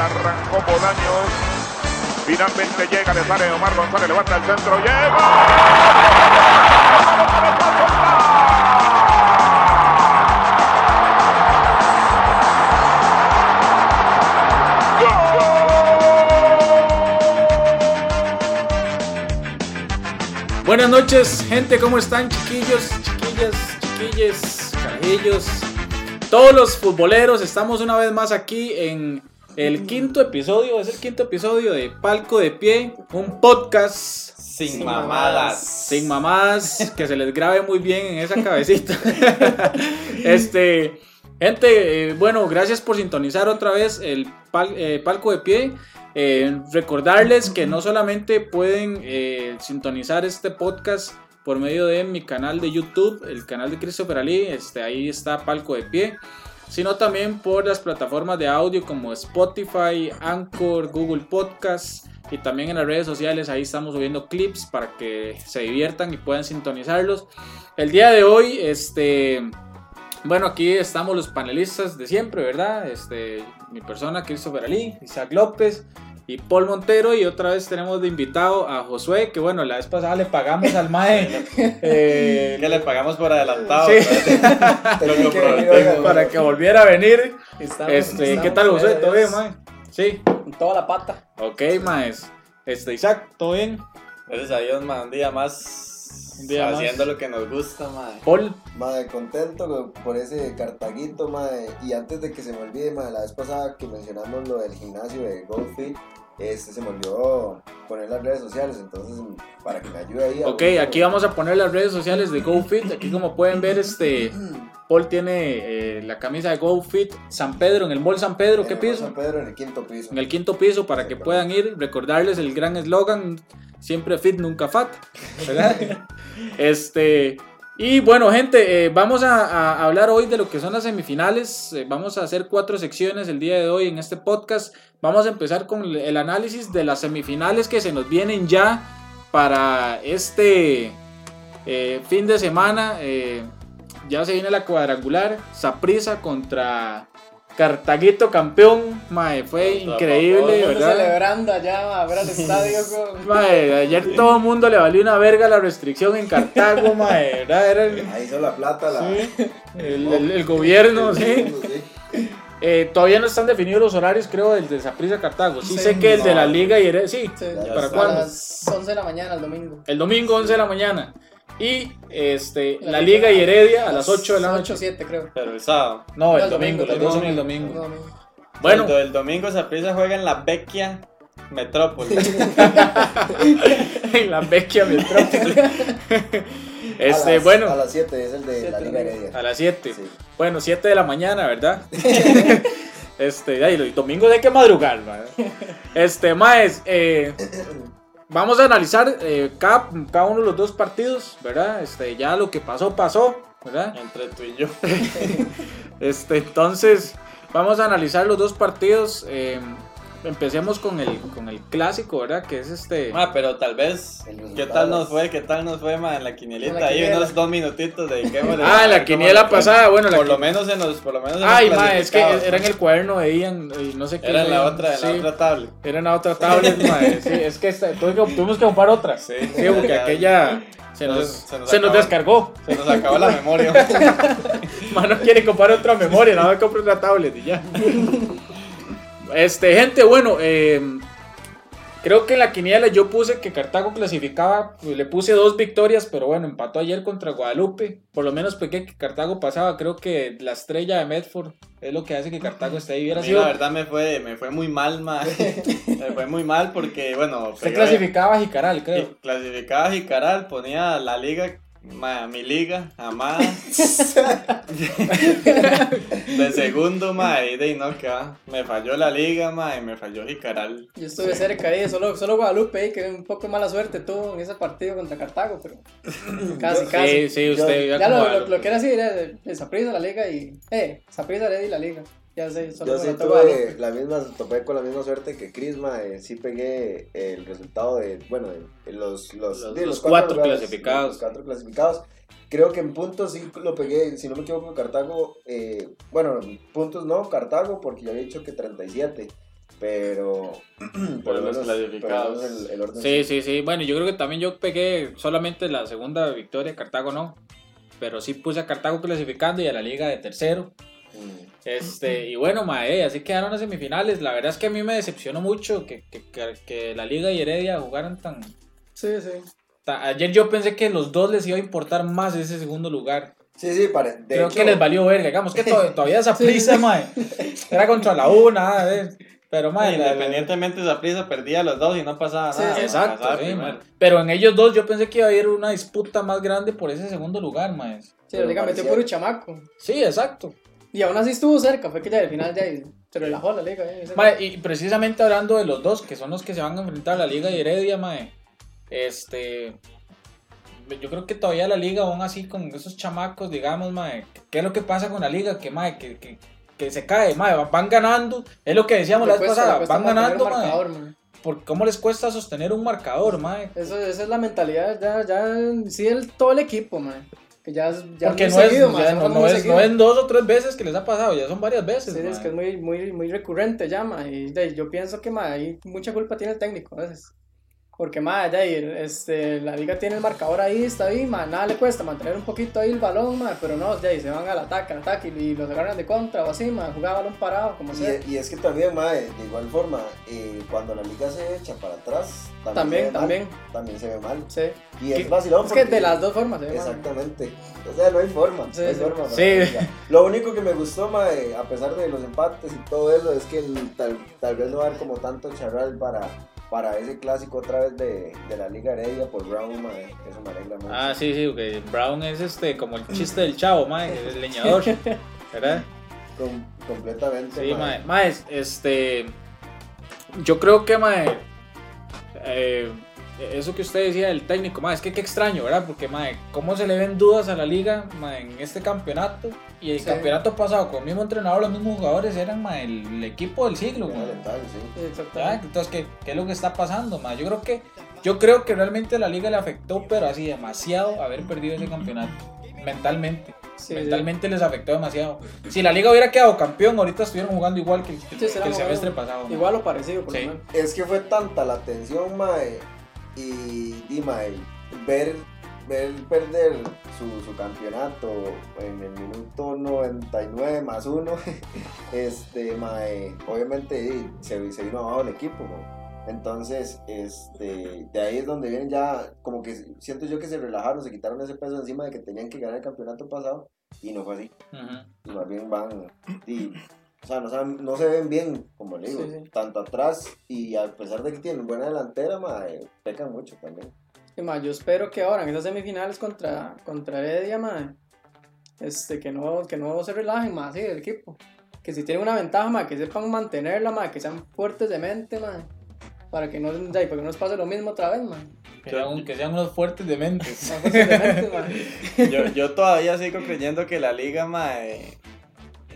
izquierda, arrancó Bolaños. Finalmente llega, le sale Omar González, levanta el centro, Buenas noches, gente, ¿cómo están, chiquillos, chiquillas, chiquillos, carajillos? Todos los futboleros, estamos una vez más aquí en el quinto episodio, es el quinto episodio de Palco de Pie, un podcast sin, mamadas. Sin mamadas, que se les grabe muy bien en esa cabecita. este, gente, eh, bueno, gracias por sintonizar otra vez el eh, Palco de Pie. Eh, recordarles que no solamente pueden sintonizar este podcast por medio de mi canal de YouTube, el canal de Christopher Ali, este, ahí está Palco de Pie, sino también por las plataformas de audio como Spotify, Anchor, Google Podcasts y también en las redes sociales, ahí estamos subiendo clips para que se diviertan y puedan sintonizarlos. El día de hoy, este... Bueno, aquí estamos los panelistas de siempre, ¿verdad? Este, mi persona, Christopher Ali, Isaac López, y Paul Montero. Y otra vez tenemos de invitado a Josué, que bueno, la vez pasada le pagamos al MAE. eh, que le pagamos por adelantado. Sí. para que volviera a venir. este, ¿Qué tal, Josué? ¿Todo bien, MAE? Sí. toda la pata. Ok, MAES. Este, Isaac, ¿todo bien? Gracias a Dios, man. Un día más haciendo lo que nos gusta, madre. Paul. Madre, contento por ese cartaguito, madre. Y antes de que se me olvide, madre, la vez pasada que mencionamos lo del gimnasio de GoFit, este se me olvidó poner las redes sociales, entonces para que me ayude ahí. ok, aquí vamos a poner las redes sociales de GoFit. Aquí como pueden ver, este Paul tiene eh, la camisa de GoFit San Pedro, en el Mall San Pedro, ¿qué piso? San Pedro en el quinto piso. En el quinto piso para que puedan ir, recordarles el gran eslogan, siempre fit, nunca fat, ¿verdad? este... Y bueno, gente, eh, vamos a, hablar hoy de lo que son las semifinales. Eh, vamos a hacer cuatro secciones el día de hoy en este podcast. Vamos a empezar con el análisis de las semifinales que se nos vienen ya para este eh, fin de semana. ya se viene la cuadrangular. Saprisa contra Cartaguito campeón, mae, fue increíble, ¿verdad? celebrando allá, a ver al estadio. Mae, ayer todo el mundo le valió una verga la restricción en Cartago, mae, ¿verdad? Era el, Ahí hizo la plata, la... el, gobierno, sí. Eh, todavía no están definidos los horarios, creo, del de Zaprisa Cartago. Sí, sé que el de la Liga y sí, sí ¿para cuándo? A las 11 de la mañana, el domingo. El domingo, 11 de la mañana. Y este, la, Liga y Heredia a las 8 de la noche. 8 7, creo. Pero el sábado. No, el, domingo, los dos son el domingo. Bueno, el, el domingo Zaprisa juega en la Vecchia Metrópoli. en la Vecchia Metrópoli. Este, bueno. A las 7 es el de la Liga Heredia. A las 7. Bueno, 7 de la mañana, ¿verdad? este, ay, el domingo hay que madrugar, ¿verdad? Este, más, eh, vamos a analizar eh, cada, cada, uno de los dos partidos, ¿verdad? Este, ya lo que pasó, pasó, ¿verdad? Entre tú y yo. este, entonces, vamos a analizar los dos partidos. Eh, empecemos con el, con el clásico, ¿verdad? Que es este. Ah, pero tal vez. ¿Qué tal nos fue? ¿Qué tal nos fue, ma, en la quinielita? Ahí unos dos minutitos de Ah, en la quiniela pasada, bueno. Por lo menos en los. Por lo menos Ay, ma, es que era en el cuaderno de Ian y no sé qué. Era en la otra, en la otra tablet. Era en la otra tablet, ma. Sí, es que tuvimos que comprar otra. Sí, sí porque aquella. Se nos, se nos, descargó. Se nos acabó la memoria. Mano quiere comprar otra memoria, nada más comprar otra tablet y ya. Este, gente, bueno, eh, creo que en la quiniela yo puse que Cartago clasificaba, pues, le puse dos victorias, pero bueno, empató ayer contra Guadalupe. Por lo menos pequé que Cartago pasaba. Creo que la estrella de Medford es lo que hace que Cartago esté ahí. Hubiera sido... La verdad me fue, me fue muy mal, ma. me fue muy mal porque, bueno. Se clasificaba a Jicaral, creo. Clasificaba a Jicaral, ponía la liga mi liga, amada. de segundo, ma, y de no, que me falló la liga, ma, y me falló Jicaral. Yo estuve cerca ahí, solo, solo Guadalupe, que un poco mala suerte tuvo en ese partido contra Cartago, pero casi, casi. Sí, sí, usted. ya lo, lo, que era así era la liga y. Eh, Saprissa, y la liga. Ya sé, Yo sí tuve la misma, topé con la misma suerte que Crisma, eh, sí pegué el resultado de, bueno, de los, los, los, cuatro, clasificados. Los cuatro clasificados. Creo que en puntos sí lo pegué, si no me equivoco, Cartago, eh, bueno, puntos no, Cartago, porque ya había dicho que 37. pero por lo los menos, clasificados. por menos el, el orden Sí, sí, sí. Bueno, yo creo que también yo pegué solamente la segunda victoria, Cartago no. Pero sí puse a Cartago clasificando y a la liga de tercero. Mm. Este, y bueno, mae, así quedaron las semifinales. La verdad es que a mí me decepcionó mucho que, que, que- que la liga y Heredia jugaran tan, Sí, sí. ta- Ayer yo pensé que los dos les iba a importar más ese segundo lugar. Sí, sí, pare- de Creo hecho, que les valió verga. Digamos que to- todavía esa prisa, sí. mae. Era contra la una, a ver. Pero, mae, Independientemente de esa prisa, perdía los dos y no pasaba Sí, nada. sí. Exacto, Pasaba sí, primero. mae. Pero en ellos dos yo pensé que iba a haber una disputa más grande por ese segundo lugar, mae. Sí, liga metió parecía- puro chamaco. Sí, exacto. Y aún así estuvo cerca, fue que ya al final ya se relajó la liga. eh, Mae, y precisamente hablando de los dos, que son los que se van a enfrentar, la Liga y Heredia, mae, este, yo creo que todavía la Liga, aún así con esos chamacos, digamos, mae, ¿qué es lo que pasa con la Liga? Que, mae, que, que, que se cae, mae, van ganando, es lo que decíamos la vez pasada, van ganando, mae, marcador, mae. por cómo les cuesta sostener un marcador, mae. Eso, esa es la mentalidad ya, ya sí el, todo el equipo, man. Que ya, Porque no es, seguido, ya no, no es, no es dos o tres veces que les ha pasado, ya son varias veces. Sí, es que es muy, muy, muy recurrente ya, ma, y de, yo pienso que ma, ahí mucha culpa tiene el técnico a veces. Porque ma, ya, y, este, la liga tiene el marcador ahí, está ahí, ma, nada le cuesta mantener un poquito ahí el balón, ma, pero no, ya, y se van al ataque, al ataque, y los agarran de contra o así, ma, jugar balón parado, como sea. Y, es que también, mae, de igual forma, eh, cuando la liga se echa para atrás, también, También, se ve mal, también. también se ve mal. Sí. Y es vacilón Es que de las dos formas, se ve mal. Exactamente. O sea, no hay forma. Sí, no hay sí. forma Sí. Lo único que me gustó, mae, a pesar de los empates y todo eso, es que el- tal, tal vez no va a haber como tanto charral para, para ese clásico otra vez de, de la Liga Heredia por Brown, mae. Eso me alegra mucho. Ah, sí, sí, porque Brown es este, como el chiste del chavo, mae, el leñador, ¿verdad? Com- completamente. Sí, mae. mae. Mae, este. Yo creo que, mae. eh, eso que usted decía del técnico, mae, es que qué extraño, ¿verdad? Porque, mae, ¿cómo se le ven dudas a la liga, en este campeonato? Y el Sí. campeonato pasado, con el mismo entrenador, los mismos jugadores, eran, mae, el, el equipo del siglo, sí. Sí. Entonces, ¿qué, ¿qué es lo que está pasando, mae? Yo creo que. Yo creo que realmente a la liga le afectó, pero así demasiado haber perdido ese campeonato. Mentalmente. Sí, sí. Mentalmente les afectó demasiado. Si la liga hubiera quedado campeón, ahorita estuvieran jugando igual que, que- Sí, que será el semestre pasado. Igual o parecido, por Sí. lo menos. Es que fue tanta la tensión, mae, y, mae, ver, ver perder su, su campeonato en el minuto 99 más uno, este, mae, obviamente se, se vino abajo el equipo. Entonces, este, de ahí es donde vienen ya, como que siento yo que se relajaron, se quitaron ese peso encima de que tenían que ganar el campeonato pasado, y no fue así, Ujú. y más bien van, y, o sea, no, saben- no se ven bien, como le digo, Sí, sí. tanto atrás y a pesar de que tienen buena delantera, mae, pecan mucho también. Y ma, yo espero que ahora en esas semifinales contra, contra Heredia, ma, este, que, no, que no se relajen más, sí, el equipo. Que si tienen una ventaja, ma, que sepan mantenerla, ma, que sean fuertes de mente, ma, para que no, para que no nos pase lo mismo otra vez, ma. Que, sean, que sean unos fuertes de mente. Más fuertes de mente, ma. Yo, yo todavía sigo creyendo que la liga, mae,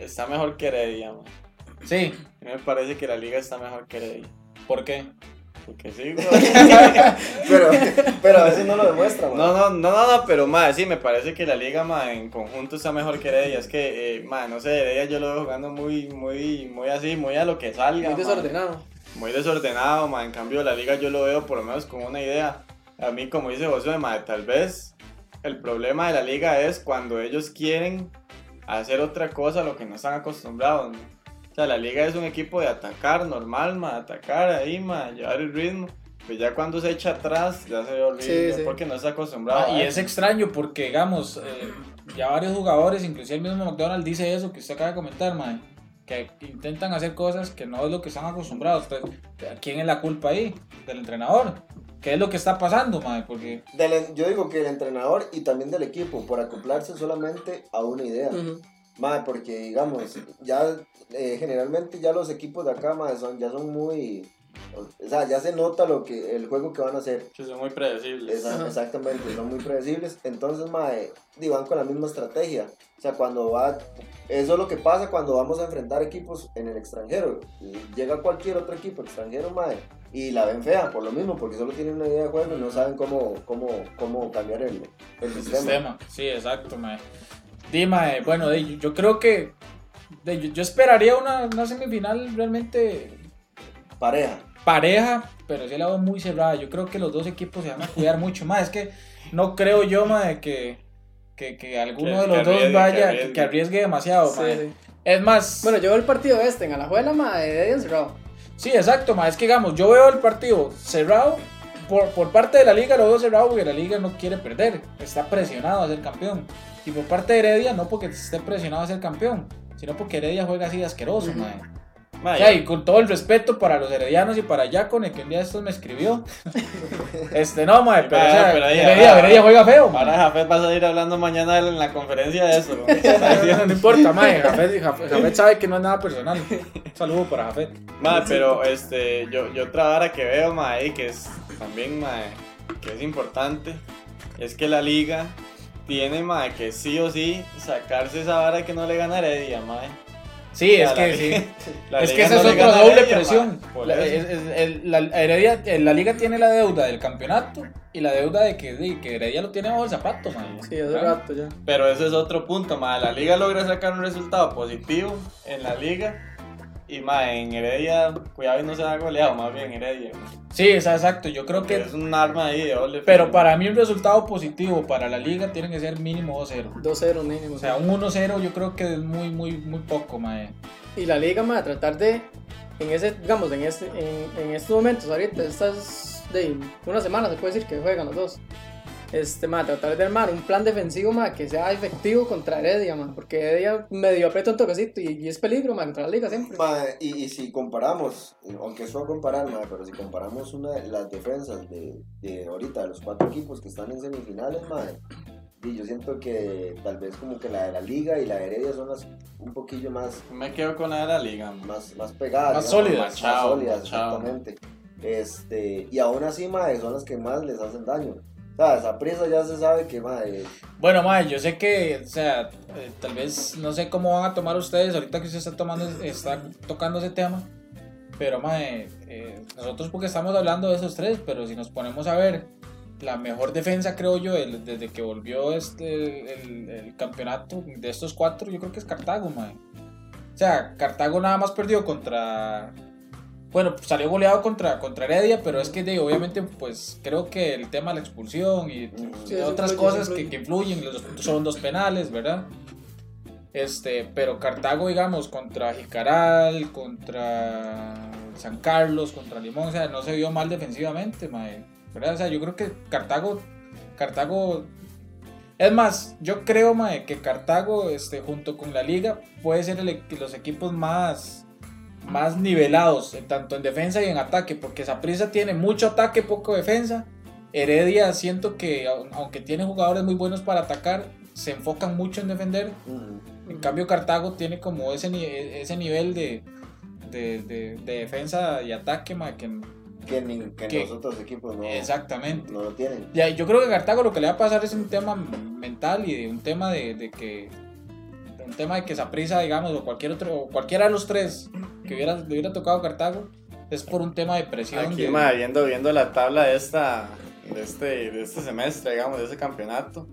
está mejor que Heredia, mae. Sí, A mí me parece que la liga está mejor que Heredia. ¿por qué? Porque sí, güey. Pero, pero a veces no lo demuestra, mae. No, no, no, no, no, pero mae, sí, me parece que la liga, mae, en conjunto está mejor que Heredia. Es que, eh, no sé, Heredia yo lo veo jugando muy, muy, muy así, muy a lo que salga. Muy desordenado. Muy desordenado, mae. En cambio, la liga yo lo veo por lo menos con una idea. A mí, como dice José, mae, tal vez el problema de la liga es cuando ellos quieren hacer otra cosa a lo que no están acostumbrados. ¿no? O sea, la liga es un equipo de atacar normal, mae, atacar ahí, mae, llevar el ritmo. Pues ya cuando se echa atrás, ya se ve horrible Sí, sí. porque no está acostumbrado. Ah, y eso. es extraño porque, digamos, eh, ya varios jugadores, inclusive el mismo McDonald, dice eso que usted acaba de comentar, man. Que intentan hacer cosas que no es lo que están acostumbrados. Entonces, ¿quién es la culpa ahí? Del entrenador. ¿Qué es lo que está pasando, man? Porque Del- yo digo que el entrenador y también del equipo, por acoplarse solamente a una idea. Ujú. Mae, porque digamos, ya eh, generalmente ya los equipos de acá, mae, son, ya son muy... O sea, ya se nota lo que el juego que van a hacer. Que son muy predecibles. Esa- exactamente, son muy predecibles. Entonces, mae, di, van con la misma estrategia. O sea, cuando va. Eso es lo que pasa cuando vamos a enfrentar equipos en el extranjero. Llega cualquier otro equipo extranjero, mae, y la ven fea por lo mismo, porque solo tienen una idea de juego y no saben cómo, cómo, cómo cambiar el, el el sistema. sistema. Sí, exacto, man. Dime, bueno, de- yo creo que de- yo, yo esperaría una, una semifinal realmente Pareja. pareja, pero sí la veo muy cerrada. Yo creo que los dos equipos se van a cuidar mucho más. Es que no creo yo, mae, que, que, que alguno Que- de los que dos arriesgue, vaya, que arriesgue. que arriesgue, demasiado, Sí, mae. sí. Es más, Bueno, yo veo el partido este en Alajuela, ma, de encerrado. Sí, exacto, mae. Es que digamos, yo veo el partido cerrado. Por, por parte de la liga lo veo cerrado porque la liga no quiere perder. Está presionado a ser campeón. Y por parte de Heredia, no porque esté presionado a ser campeón, sino porque Heredia juega así de asqueroso. Ma, O sea, y con todo el respeto para los heredianos y para Yacone, que un día estos me escribió. este, no, mae, pero, o sea, Heredia, ahora- Heredia juega feo. Ahora Jafet va a salir hablando mañana en la conferencia de eso. ¿no? No, importa, mae. Jafet, Jafet- Jafet sabe que no es nada personal. Un saludo para Jafet. Ma, pero este, yo, yo otra vara que veo, ma, ahí, que es también, ma, que es importante, es que la liga tiene, ma, que sí o sí sacarse esa vara que no le gana Heredia, ma. Sí, es que sí. Es que esa es otra doble presión. La, Heredia, eh, la liga tiene la deuda del campeonato y la deuda de que, de que Heredia lo tiene bajo el zapato, mae. Sí, hace ¿Verdad? rato ya. Pero ese es otro punto, ma. La liga logra sacar un resultado positivo en la liga. Y ma, en Heredia, cuidado y no se da goleado, más bien Heredia. ma. Sí, es exacto. Yo creo Que que. es un arma ahí de doble Pero para mí un resultado positivo para la liga tiene que ser mínimo 2-0. 2-0 mínimo. O sea, un 1-0 yo creo que es muy, muy, muy poco, mae. Y la liga, ma, tratar de, en ese, digamos, en, este, en, en estos momentos, ahorita, estas, de una semana se puede decir que juegan los dos. Este, ma, tratar de armar un plan defensivo, ma, que sea efectivo contra Heredia, ma, porque Heredia medio aprieta un toquecito y, y es peligro, ma, contra la liga siempre. Mae, y, y si comparamos, aunque es a comparar, mae, pero si comparamos una de las defensas de, de ahorita, de los cuatro equipos que están en semifinales, mae, y yo siento que tal vez como que la de la Liga y la de Heredia son las un poquillo más, Me quedo con la de la liga. ma. más, más pegadas. Más digamos, sólidas. Más, sólidas, exactamente. Este, y aún así, mae, son las que más les hacen daño. O sea, esa prisa ya se sabe que, mae, Bueno, mae, yo sé que, o sea, eh, tal vez no sé cómo van a tomar ustedes ahorita que usted está tomando, está tocando ese tema. Pero, mae, eh, nosotros porque estamos hablando de esos tres, pero si nos ponemos a ver, la mejor defensa, creo yo, el- desde que volvió este, el, el campeonato de estos cuatro, yo creo que es Cartago, mae. O sea, Cartago nada más perdió contra... Bueno, salió goleado contra, contra Heredia, pero es que obviamente pues creo que el tema de la expulsión y Sí, otras influye, cosas que, que influyen, los, son dos penales, ¿verdad? Este, pero Cartago, digamos, contra Jicaral, contra San Carlos, contra Limón, o sea, no se vio mal defensivamente, mae, ¿verdad? O sea, yo creo que Cartago, Cartago, es más, yo creo, mae, que Cartago, este, junto con la Liga, puede ser el los equipos más más nivelados, tanto en defensa y en ataque, porque Saprissa tiene mucho ataque, poco defensa. Heredia siento que, au- aunque tiene jugadores muy buenos para atacar, se enfocan mucho en defender. mm, En cambio, Cartago tiene como ese, ese nivel de, de, de- de defensa y ataque, ma, que, que, ni- que Que- los otros equipos no, exactamente. no lo tienen. Ya, yo creo que Cartago lo que le va a pasar es un tema mental y de un tema de, de que un tema de que Saprissa, digamos, o cualquier otro, o cualquiera de los tres que hubiera, le hubiera tocado Cartago, es por un tema de presión. Aquí, de- ma, viendo, viendo la tabla de esta de este, de este semestre, digamos, de ese campeonato.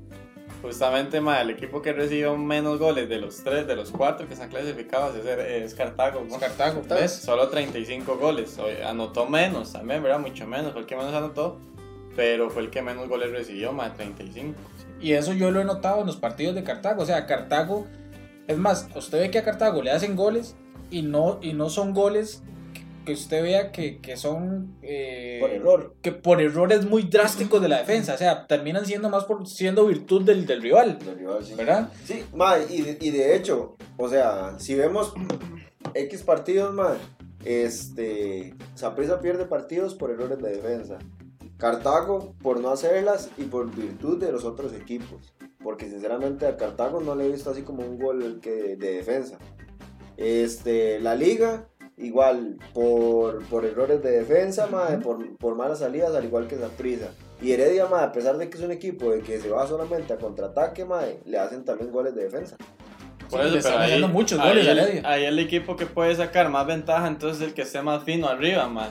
Justamente, ma, el equipo que recibió menos goles de los tres, de los cuatro que están clasificados es, es Cartago. ¿no? es Cartago. ¿ves? Solo 35 goles. Anotó menos también, ¿verdad? Mucho menos. Fue el que menos anotó. Pero fue el que menos goles recibió, más 35. Y eso yo lo he notado en los partidos de Cartago. O sea, Cartago, es más, usted ve que a Cartago le hacen goles y no, y no son goles que- usted vea que, que son... eh, Por error. Que por errores muy drásticos de la defensa. O sea, terminan siendo más por siendo virtud del, del rival. Del rival, sí. ¿Verdad? Sí, mae, y, de- y de hecho, o sea, si vemos X partidos, mae, este, Saprissa pierde partidos por errores de defensa. Cartago por no hacerlas y por virtud de los otros equipos. Porque sinceramente a Cartago no le he visto así como un gol que de defensa. Este, la liga, igual, por, por errores de defensa, mae, por, por malas salidas, al igual que Saprissa. Y Heredia, mae, a pesar de que es un equipo de que se va solamente a contraataque, mae, le hacen también goles de defensa. Por Sí, eso, le pero están ahí, haciendo muchos ahí goles a el, Heredia. ahí el equipo que puede sacar más ventaja, entonces es el que esté más fino arriba, man.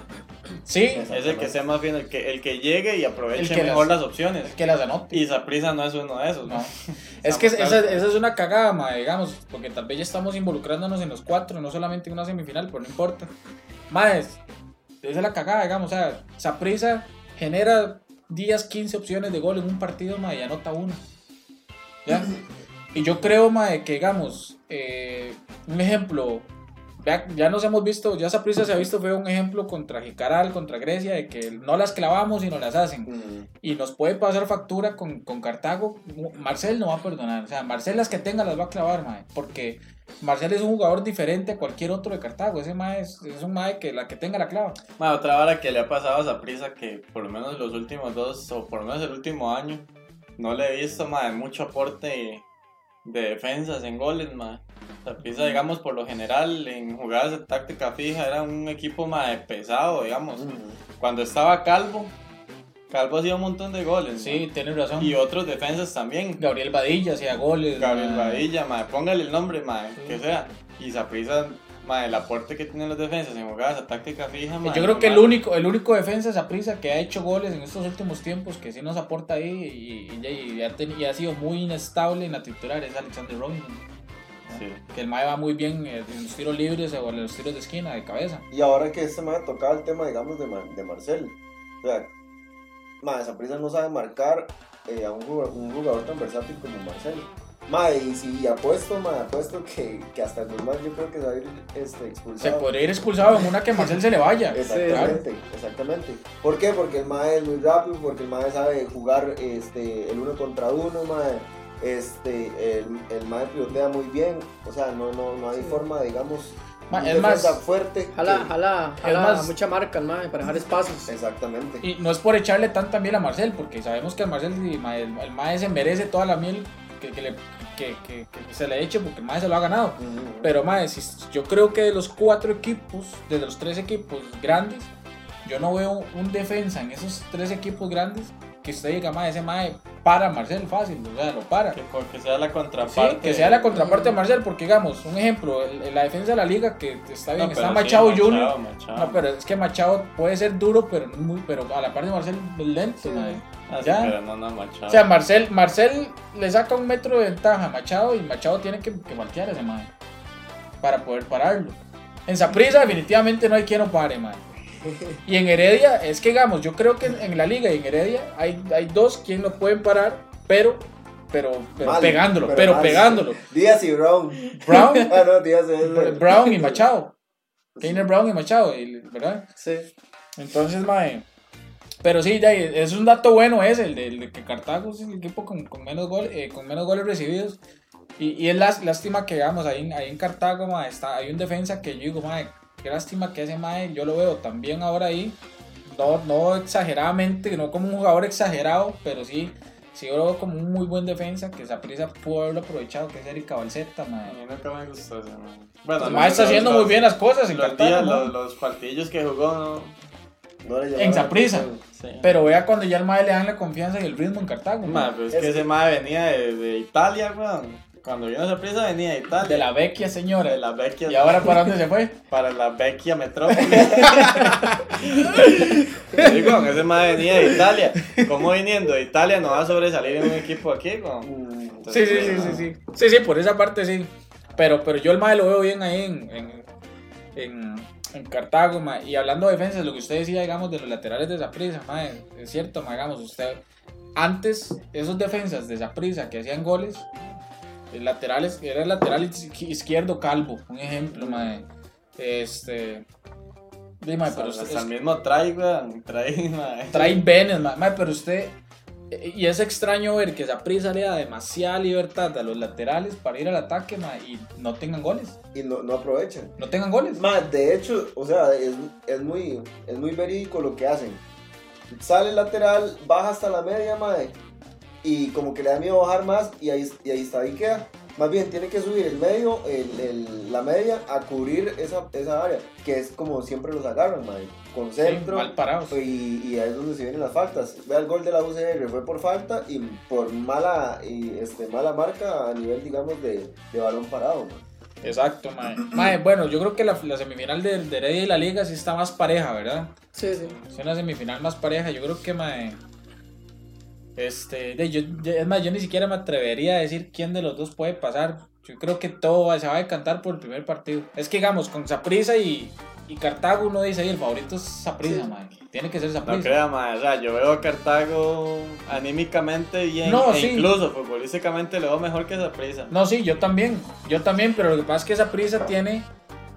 Sí, Es el que esté más fino, el que, el que llegue y aproveche que mejor las- las opciones. el que las anote. Y Saprisa no es uno de esos, No. ¿no? Es que esa, esa es una cagada, ma, digamos, porque tal vez ya estamos involucrándonos en los cuatro, no solamente en una semifinal, pero no importa. Más, esa es la cagada, digamos. O sea, Saprisa genera 10, 15 opciones de gol en un partido, ma, y anota una. ¿Ya? Y yo creo, ma, que digamos, eh, un ejemplo, ya, ya nos hemos visto, ya Saprisa se ha visto, fue un ejemplo contra Jicaral, contra Grecia, de que no las clavamos y no las hacen. Mm, Y nos puede pasar factura con, con Cartago. Marcel no va a perdonar. O sea, Marcel las que tenga las va a clavar, mae. Porque Marcel es un jugador diferente a cualquier otro de Cartago. Ese mae es, es un mae que la que tenga la clava. Ma, otra hora que le ha pasado a Saprisa que por lo menos los últimos dos, o por lo menos el último año, no le he visto ma, mucho aporte de defensas en goles. Ma. Saprissa, digamos, por lo general en jugadas de táctica fija era un equipo ma, pesado, digamos. mm. Cuando estaba Calvo, Calvo hacía un montón de goles. ma. Sí, tienes razón. Y otros defensas también. Gabriel Badilla hacía goles. Gabriel mae. Badilla, ma, póngale el nombre, ma, que sea. Y Saprissa, ma, el aporte que tienen los defensas en jugadas de táctica fija, ma, Yo creo que el único, el único defensa Saprissa que ha hecho goles en estos últimos tiempos, que sí nos aporta ahí y, y- y ha, teni- y ha sido muy inestable en la titular, es Alexander Robinson. Sí. Que el mae va muy bien eh, en los tiros libres o en los tiros de esquina, de cabeza. Y ahora que este me tocaba el tema, digamos, de, Mar- de Marcel. O sea, ma, Saprissa no sabe marcar eh, a un jugador, un jugador tan versátil como Marcel. Ma, y si apuesto, ma, apuesto que, que hasta el Guzmán yo creo que se va a ir este, Se expulsado. podría ir expulsado en una que Marcel se le vaya. Exactamente, exactamente. ¿Por qué? Porque el mae es muy rápido, porque el mae sabe jugar este, el uno contra uno, mae. Este, el, el mae pilotea muy bien, o sea, no, no, no hay forma, digamos, Ma, es más- fuerte. Jala, que- jala, jala más- mucha marca, el mae, para dejar espacios. Exactamente. Y no es por echarle tan también a Marcel, porque sabemos que el Marcel, el, el mae se merece toda la miel que, que le- que- que- que se le eche, porque el mae se lo ha ganado. Ujú. Pero mae, si- yo creo que de los cuatro equipos, de los tres equipos grandes, yo no veo un defensa en esos tres equipos grandes que usted diga, mae, ese mae para Marcel fácil, o sea, lo para. Que, que sea la Sí, contraparte. que sea la contraparte de Marcel, porque digamos, un ejemplo, el- el- la defensa de la liga que está bien, No, está Machado sí, Junior. Machado. No, pero es que Machado puede ser duro, pero muy, pero a la par de Marcel es lento, Sí. mae. Ah, sí, ya. pero no, no, Machado. O sea, Marcel, Marcel le saca un metro de ventaja a Machado y Machado tiene que, que voltear a ese mae para poder pararlo. En Saprissa definitivamente no hay quien lo pare, mae. Y en Heredia, es que digamos, yo creo que en, la liga y en Heredia hay, hay dos quien lo pueden parar, pero, pero, pero Mal, pegándolo, pero pero, pegándolo. Díaz y Brown. Brown, ah, no, Díaz es. Brown y Machado. Keiner Brown y Machado, ¿verdad? Sí. Entonces, mae. Pero sí, ya, es un dato bueno ese, el de, el de que Cartago es el equipo con, con menos, gol, eh, con menos goles recibidos. Y, y es lás- lástima que, digamos, ahí, ahí en Cartago, mae, está, hay un defensa que yo digo, mae, qué lástima que ese mae, yo lo veo también ahora ahí. No, no exageradamente, no como un jugador exagerado, pero sí, sí yo lo veo como un muy buen defensa que esa prisa pudo haberlo aprovechado, que es Eric Cabalceta, A mae. mí nunca me gustó ese, man. Bueno, El mae está haciendo muy bien las cosas en Los, Cartago, días, ¿no? los, los partidos que jugó, no. En atención. Sí. Pero vea cuando ya el mae le dan la confianza y el ritmo en Cartago. mae. Ma, pero es que ese mae venía de, de Italia, weón. Cuando vino esa prisa venía de Italia. De la vecchia señora. de la vecchia. ¿Y ahora para dónde se fue? Para la vecchia metrópoli. Digo, ese mae venía de Italia. ¿Cómo viniendo de Italia no va a sobresalir en un equipo aquí, weón? Mm, Sí, sí, sí, sí, sí. Sí, sí, por esa parte sí. Pero, pero yo el mae lo veo bien ahí en, en, en, en Cartago, mae. Y hablando de defensas, lo que usted decía, digamos, de los laterales de Zaprisa, mae, es cierto, mae, digamos, usted... Antes, esos defensas de Zaprisa que hacían goles, el laterales, era el lateral iz- izquierdo calvo, un ejemplo, mae. Este... Sí, mae, pero Hasta, usted- hasta el mismo trae, weón. Trae, mae. trae venes, ma, ma, pero usted. eh, Y es extraño ver que Saprissa le da demasiada libertad a los laterales para ir al ataque ma, y no tengan goles. Y no, no aprovechan. No tengan goles. Ma, de hecho, o sea, es, es muy, es muy verídico lo que hacen. Sale el lateral, baja hasta la media, madre. Y como que le da miedo bajar más y ahí, y ahí está, ahí queda. Más bien, tiene que subir el medio, el, el- la media, a cubrir esa, esa área. Que es como siempre los agarran, madre. Con Sí, centro. mal parados. y, y ahí es donde se vienen las faltas. Vea el gol de la UCR, fue por falta y por mala, y, este, mala marca a nivel, digamos, de, de balón parado, man. Exacto, ma. Ma, bueno, yo creo que la, la semifinal de, de Heredia y la Liga sí está más pareja, ¿verdad? Sí, sí. Es una semifinal más pareja. Yo creo que, ma, Este, de, yo, es más, yo ni siquiera me atrevería a decir quién de los dos puede pasar. Yo creo que todo se va a decantar por el primer partido. Es que, digamos, con Saprisa y, y Cartago uno dice, "Ey, el favorito es Saprissa, Sí. Tiene que ser No Saprissa. crea, mae, o sea, yo veo a Cartago anímicamente bien, No, e sí. incluso futbolísticamente lo veo mejor que Saprissa. No, sí, yo también. Yo también, pero lo que pasa es que Saprissa tiene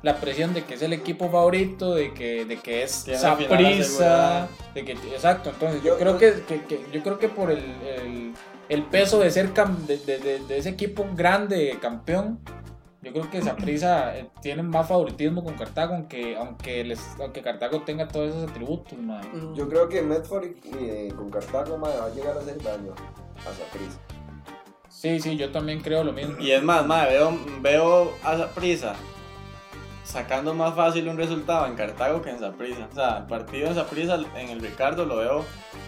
la presión de que es el equipo favorito, de que, de que es de que exacto. Entonces yo, Yo- creo que, que- que- yo creo que por el, el, el peso de ser cam- de, de- de- de ese equipo grande campeón, yo creo que Saprissa eh, tiene más favoritismo con Cartago, aunque aunque les, aunque Cartago tenga todos esos atributos, mae. Mm. Yo creo que Medford y- y, con Cartago mae, va a llegar a hacer daño a Saprissa. Sí, sí, yo también creo lo mismo. Y es más, mae, veo, veo a Saprissa sacando más fácil un resultado en Cartago que en Saprissa. O sea, el partido en Saprissa en el Ricardo lo veo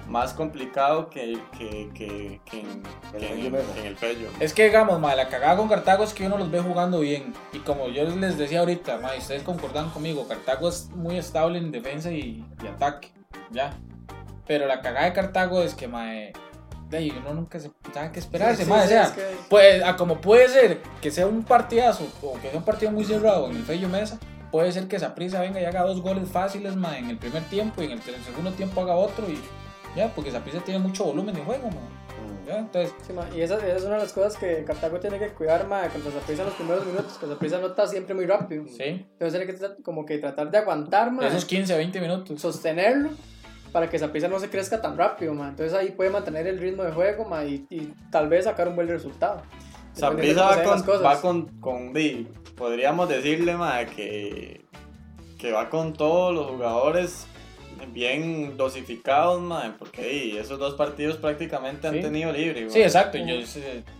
más complicado que, que, que, que en, El que en Pello el, Mesa. que en el Pello. Es que digamos, ma, la cagada con Cartago es que uno los ve jugando bien. Y como yo les decía ahorita, ma, y ustedes concordan conmigo, Cartago es muy estable en defensa y, y ataque. Ya. Pero la cagada de Cartago es que, ma, eh, de ahí uno nunca se sabe qué esperarse, Sí, ma, sí, o sea, es que- pues, a como puede ser que sea un partidazo o que sea un partido muy cerrado en el Fello Mesa, puede ser que Saprissa venga y haga dos goles fáciles, ma, en el primer tiempo y en el, ter- segundo tiempo haga otro y ya, porque Saprissa tiene mucho volumen de juego, ma. Mm. Ya, entonces, Sí, ma, y esa, esa es una de las cosas que Cartago tiene que cuidar ma, contra Saprissa en los primeros minutos, que Saprissa nota siempre muy rápido. sí, Entonces tiene que como que tratar de aguantar, ma, esos 15, 20 minutos. sostenerlo para que Saprissa no se crezca tan rápido, ma. Entonces ahí puede mantener el ritmo de juego ma, y, y tal vez sacar un buen resultado. Cómo va con, va con, con podríamos decirle, mae, que, que va con todos los jugadores bien dosificados, mae, porque esos dos partidos prácticamente han Sí. tenido libre. Sí, exacto. Yo,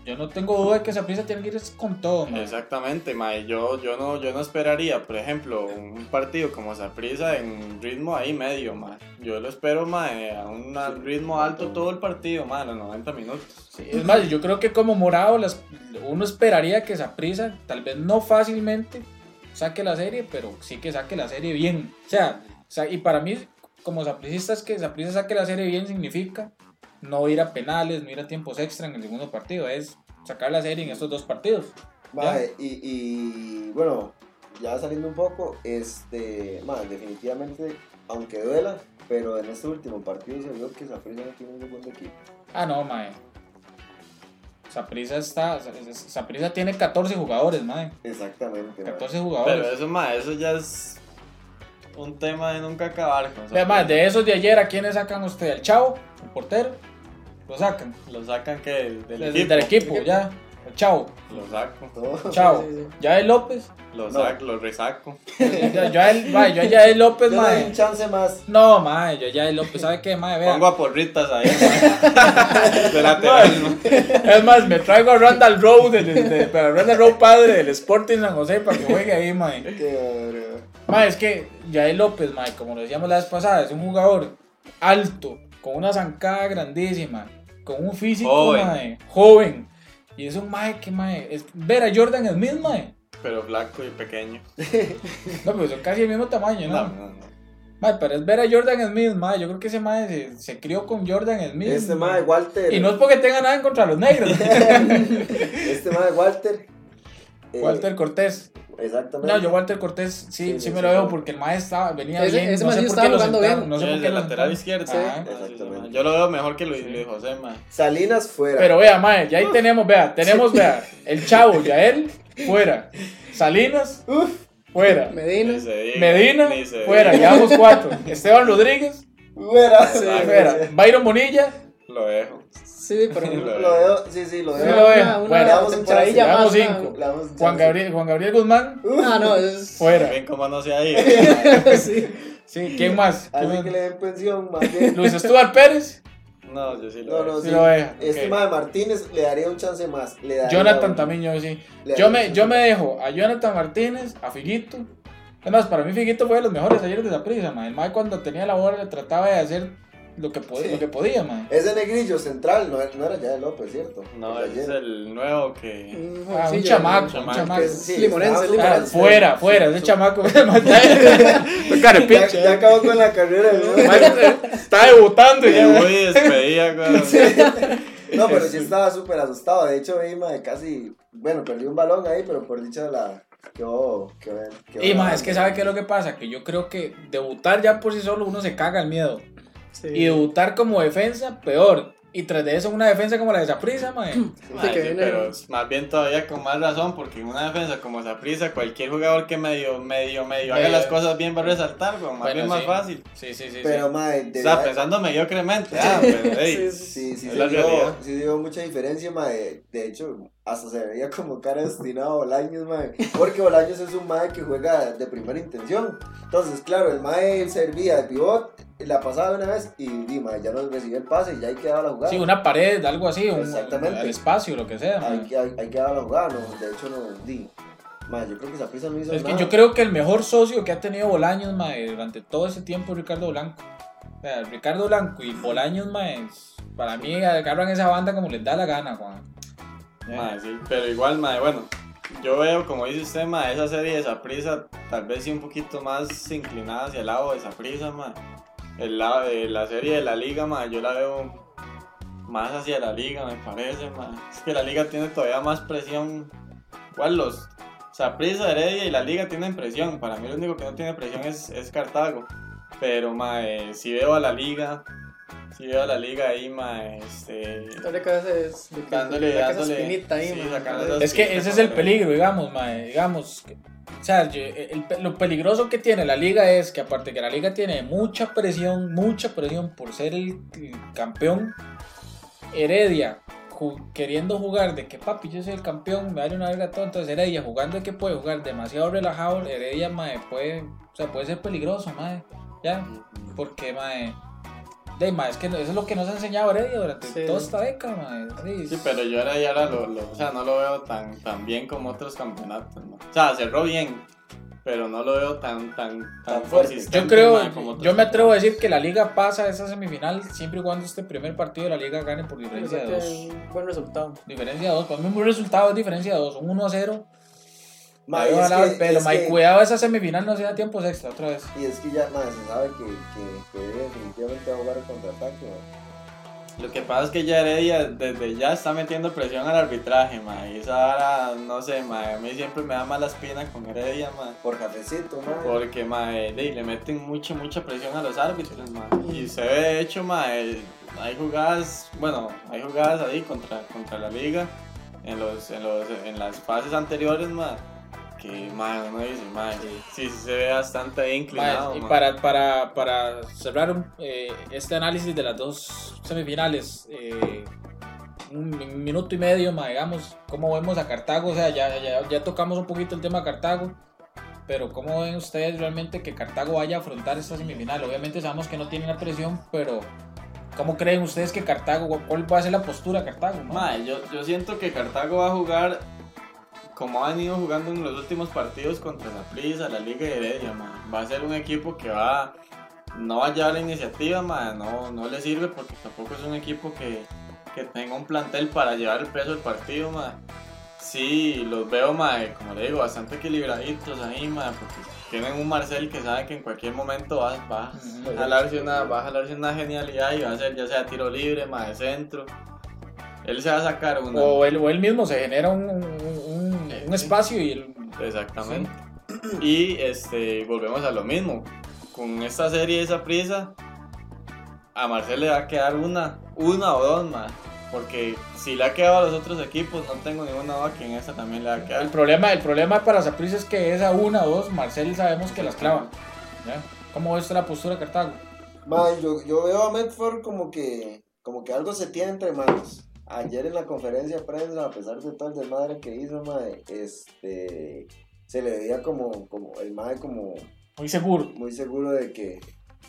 yo no tengo duda de que esa prisa tiene que ir con todo. Exactamente, mae. Yo, yo, no, yo no esperaría, por ejemplo, un partido como Saprissa en ritmo ahí medio, mae. Yo lo espero, mae, a un ritmo alto todo el partido, mae, los 90 minutos. Sí, es más, yo creo que como morado las, uno esperaría que esa prisa, tal vez no fácilmente, saque la serie, pero sí que saque la serie bien. O sea, o sea, y para mí, como sapricistas, que Saprissa saque la serie bien significa no ir a penales, no ir a tiempos extra en el segundo partido, es sacar la serie en estos dos partidos. Mae, y, y bueno, ya saliendo un poco, este, mae, definitivamente, aunque duela, pero en este último partido se vio que Saprissa no tiene un segundo equipo. Ah, no, mae. Saprissa está, Saprissa tiene 14 jugadores, mae. Exactamente. mae. 14 jugadores. Pero eso, mae, eso ya es un tema de nunca acabar. con mae, Saprissa. de esos de ayer, ¿a quiénes sacan usted? ¿El Chavo? ¿El portero? Lo sacan. Lo sacan que del, del equipo. del equipo, ya. El Chavo. Lo saco, No. Chavo. Sí, sí, sí. Yael López. lo No. saco, lo resaco. Yo, yo, mae, yo a Yael López, Yo le doy mae. un chance más. No, mae, yo a Yael López, ¿sabe qué, mae? Vea. Pongo a porritas ahí, mae. de lateral, mae. Es más, me traigo a Randall Rowe, de, de- de- pero Randall Rowe padre del Sporting San José para que juegue ahí, mae. Qué Mae, es que Yael López, mae, como lo decíamos la vez pasada, es un jugador alto, con una zancada grandísima, con un físico, Joven. mae, joven. Y es un mae que, mae, es ver a Jordan Smith, mae. Pero flaco y pequeño. No, pero son casi el mismo tamaño, ¿no? No, no, no. Mae, pero es ver a Jordan Smith, mae. Yo creo que ese mae se, se crió con Jordan Smith. Este mae Walter. Y no es porque tenga nada en contra de los negros. Este mae Walter. eh, Walter Cortés. Exactamente. No, yo Walter Cortés sí, sí, Sí, sí, me lo veo porque el mae estaba, venía Ese- bien. ese no sé por estaba qué lo sentaron. No sé por es qué de lo lateral izquierdo. Sí, Exactamente. Yo lo veo mejor que Luis, Luis José, mae. Salinas fuera. Pero vea, mae, ya ahí tenemos, vea, tenemos, vea, el chavo, Yael, fuera. Salinas, fuera. Medina. Medina, fuera, llevamos cuatro. Esteban Rodríguez, fuera. Sí, fuera. Byron Bonilla, Lo dejo. Sí, pero Sí, Lo veo, sí, sí, lo Sí, veo. lo veo. una, Bueno, una damos un chance, más. damos una- cinco. Le damos un Juan. Gabriel, Juan Gabriel Guzmán, Ah, no, es. fuera. Bien, como no sea ahí. sí. Sí, ¿quién más? ¿Quién Así que le den pensión, más bien. Luis Stuart Pérez, No, yo sí lo No, veo. no, Sí sí. lo veo, Este ok. mae Martínez le daría un chance más. Le daría Jonathan un- también, yo sí. le Yo me, yo me dejo a Jonathan Martínez, a Figuito. Además, para mí Figuito fue de los mejores ayer de la prisa, man. El cuando tenía la bola le trataba de hacer lo que, podía, Sí. lo que podía, man. Ese negrillo central no, no era ya de López, ¿cierto? No, es ayer. el nuevo que. Un Ah, un jovencillo, chamaco, un chamaco. chamaco. Que sí, Limonense, en Ah, Limonense. fuera, fuera, ese chamaco. Ya, ya acabó con la carrera, ¿no? Está debutando Y ya. muy despedida. No, pero sí estaba súper asustado. De hecho, vi, mae, casi. Bueno, perdí un balón ahí, pero por dicha la. Qué bobo, qué ven. qué Y más, es que sabe qué es lo que pasa, que yo creo que debutar ya por sí solo uno se caga el miedo. Sí. Y debutar como defensa, peor. Y tras de eso una defensa como la de Saprissa, mae. Sí, pero más bien todavía con más razón, porque en una defensa como Saprissa, cualquier jugador que medio, medio, medio haga las cosas bien va a resaltar, güey, más Bueno, bien más fácil. Sí, sí, sí. Pero, sí. mae, O sea, pensando mediocremente, ah, pero, ey, Sí, sí. Sí, sí, se dio, sí dio mucha diferencia, mae. De hecho, hasta se veía como cara destinado a Bolaños, mae. Porque Bolaños es un mae que juega de primera intención. Entonces, claro, el mae servía de pivot, la pasaba una vez y, di, mae, ya no recibía el pase y ya ahí quedaba la jugada. Sí, una pared, algo así, un, Exactamente. espacio, lo que sea. Ahí, ahí, ahí quedaba la jugada, no, de hecho, no, di. Yo creo que esa no hizo Es que nada. yo creo que el mejor socio que ha tenido Bolaños, durante todo ese tiempo es Ricardo Blanco. O sea, Ricardo Blanco y Bolaños, mae, para mí agarran esa banda como les da la gana, Juan. Mae, sí, pero igual, bueno, yo veo, como dice usted, mae, esa serie de Saprissa, tal vez sí un poquito más inclinada hacia el lado de Saprissa, mae. El lado de la serie de la liga, mae, yo la veo más hacia la liga, me parece, mae. Es que la liga tiene todavía más presión. Igual los Saprissa, Heredia y la liga tienen presión. Para mí lo único que no tiene presión es, es Cartago. Pero, mae, si veo a la liga, si veo a la liga ahí, mae, este... Dándole Dándole, dándole. espinita ahí, sí, esas Es que ese es el peligro, digamos, mae, digamos. que- O sea, el pe- lo peligroso que tiene la liga es que aparte que la liga tiene mucha presión, mucha presión por ser el, el campeón, Heredia ju- queriendo jugar de que papi yo soy el campeón, me vale una verga todo, entonces Heredia jugando de que puede jugar demasiado relajado, Heredia mae, puede, o sea, puede ser peligroso, mae, ya, porque mae, de, mae, es que no- eso es lo que nos ha enseñado Heredia durante Sí. toda esta década, sí, Sí, pero yo ahora ya ahora lo, lo- o sea, no lo veo tan, tan bien como otros campeonatos, ¿no? O sea, cerró bien, pero no lo veo tan, tan, tan, Tan fuerte. Yo creo, como yo me atrevo a decir que la liga pasa a esa semifinal siempre y cuando este primer partido de la liga gane por diferencia de dos. buen resultado. Diferencia de dos. Para mí un buen resultado es diferencia de dos. Un 1 a 0. Ahí es ojalá que- el pelo. es Mae, que- cuidado esa semifinal no sea tiempos extra otra vez. Y es que ya, se sabe que, que, que definitivamente va a jugar el contraataque. Lo que pasa es que ya Heredia desde ya está metiendo presión al arbitraje, ma, y esa ahora, no sé, ma, a mí siempre me da mala espina con Heredia, ma, Por cafecito, mae. porque, ma, le meten mucha, mucha presión a los árbitros, ma, y se ve, de hecho, ma, hay jugadas, bueno, hay jugadas ahí contra, contra la liga, en, los, en, los, en las fases anteriores, ma, que, ma, uno dice, ma, sí, sí se ve bastante inclinado, Mae, y para, para, para cerrar un- eh, este análisis de las dos semifinales, eh, un mi- minuto y medio, digamos, cómo vemos a Cartago, o sea, ya, ya, ya tocamos un poquito el tema de Cartago, pero cómo ven ustedes realmente que Cartago vaya a afrontar esta semifinal. Obviamente sabemos que no tiene la presión, pero ¿cómo creen ustedes que Cartago, cuál va a ser la postura de Cartago? mae? Mae, yo, yo siento que Cartago va a jugar como han ido jugando en los últimos partidos contra la Prisa, la Liga de Heredia, mae. Va a ser un equipo que va no va a llevar la iniciativa, mae, no, no le sirve porque tampoco es un equipo que, que tenga un plantel para llevar el peso del partido, mae. Sí, los veo, mae, como le digo, bastante equilibraditos ahí, mae, porque tienen un Marcel que sabe que en cualquier momento va, va, a jalarse una, va a jalarse una genialidad y va a hacer ya sea tiro libre, más de centro. Él se va a sacar una. O él, o él mismo se genera un, un- un- espacio y él- Exactamente. Y este, volvemos a lo mismo. Con esta serie esa prisa, a Marcel le va a quedar una, una o dos más. Porque si le ha quedado a los otros equipos, no tengo ninguna duda que en esta también le va a el quedar. problema, el problema para Saprissa es que esa una o dos, Marcel sabemos que las clava. ¿ya? ¿Cómo ves la postura de Cartago? Yo, yo veo a Medford como que, como que algo se tiene entre manos. Ayer en la conferencia de prensa, a pesar de todo el desmadre que hizo, mae, este, se le veía como, como el mae como Muy seguro. muy seguro de que,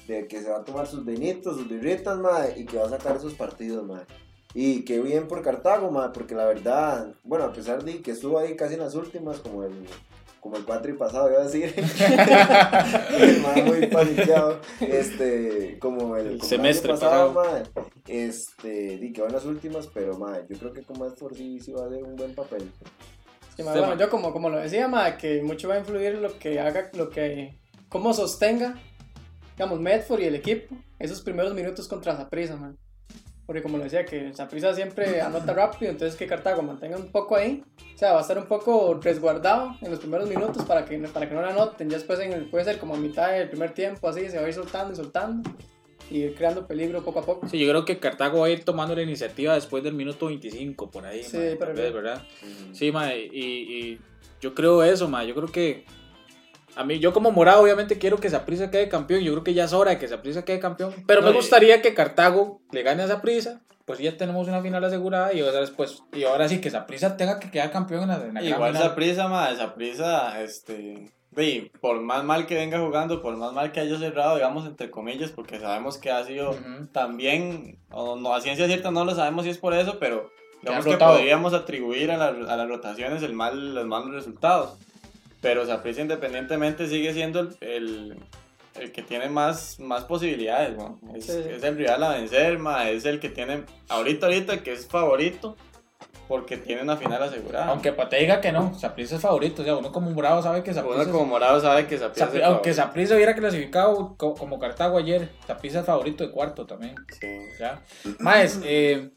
de que se va a tomar sus vinitos, sus birritas, mae, y que va a sacar esos partidos, mae. Y qué bien por Cartago, mae, porque la verdad, bueno, a pesar de que estuvo ahí casi en las últimas, como el, como el cuatri pasado, iba a decir, el muy paniqueado, este, como el, El como semestre pasado, este, di que va en las últimas, pero mae, yo creo que con Medford sí, sí va a hacer un buen papel. Sí, Sí, bueno, yo como, como lo decía, ma, que mucho va a influir lo que haga, lo que, cómo sostenga, digamos, Medford y el equipo, esos primeros minutos contra Zaprisa, man. Porque como le decía, que Saprissa siempre anota rápido, entonces que Cartago mantenga un poco ahí, o sea, va a estar un poco resguardado en los primeros minutos para que, para que no la anoten, ya después en el- puede ser como a mitad del primer tiempo, así, se va a ir soltando y soltando, y ir creando peligro poco a poco. Sí, yo creo que Cartago va a ir tomando la iniciativa después del minuto 25, por ahí, Sí, ahí. vez, ¿verdad? Sí, mae, y, y yo creo eso, mae, yo creo que a mí, yo como morado obviamente quiero que Saprissa quede campeón, yo creo que ya es hora de que Saprissa quede campeón, pero No, me gustaría que Cartago le gane a Saprissa, pues ya tenemos una final asegurada y ahora después, y ahora sí que Saprissa tenga que quedar campeón en la, en la Igual final. esa prisa, ma, esa prisa, este, ve, por más mal que venga jugando, por más mal que haya cerrado, digamos, entre comillas, porque sabemos que ha sido Ujú. también, o no, a ciencia cierta no lo sabemos si es por eso, pero digamos Que podríamos atribuir a, la- a las rotaciones el mal, los malos resultados. Pero Saprissa independientemente sigue siendo el, el, el que tiene más, más posibilidades, ¿no? es, Sí, sí. es el rival a vencer, ma, es el que tiene, ahorita, ahorita, que es favorito, porque tiene una final asegurada. Aunque Pate diga que no, Saprissa es favorito, o sea, uno como morado sabe que Saprissa Uno como morado sabe que Saprissa el aunque. Saprissa hubiera clasificado co- como Cartago ayer, Saprissa es favorito de cuarto también. Sí. ¿ya? Más, eh,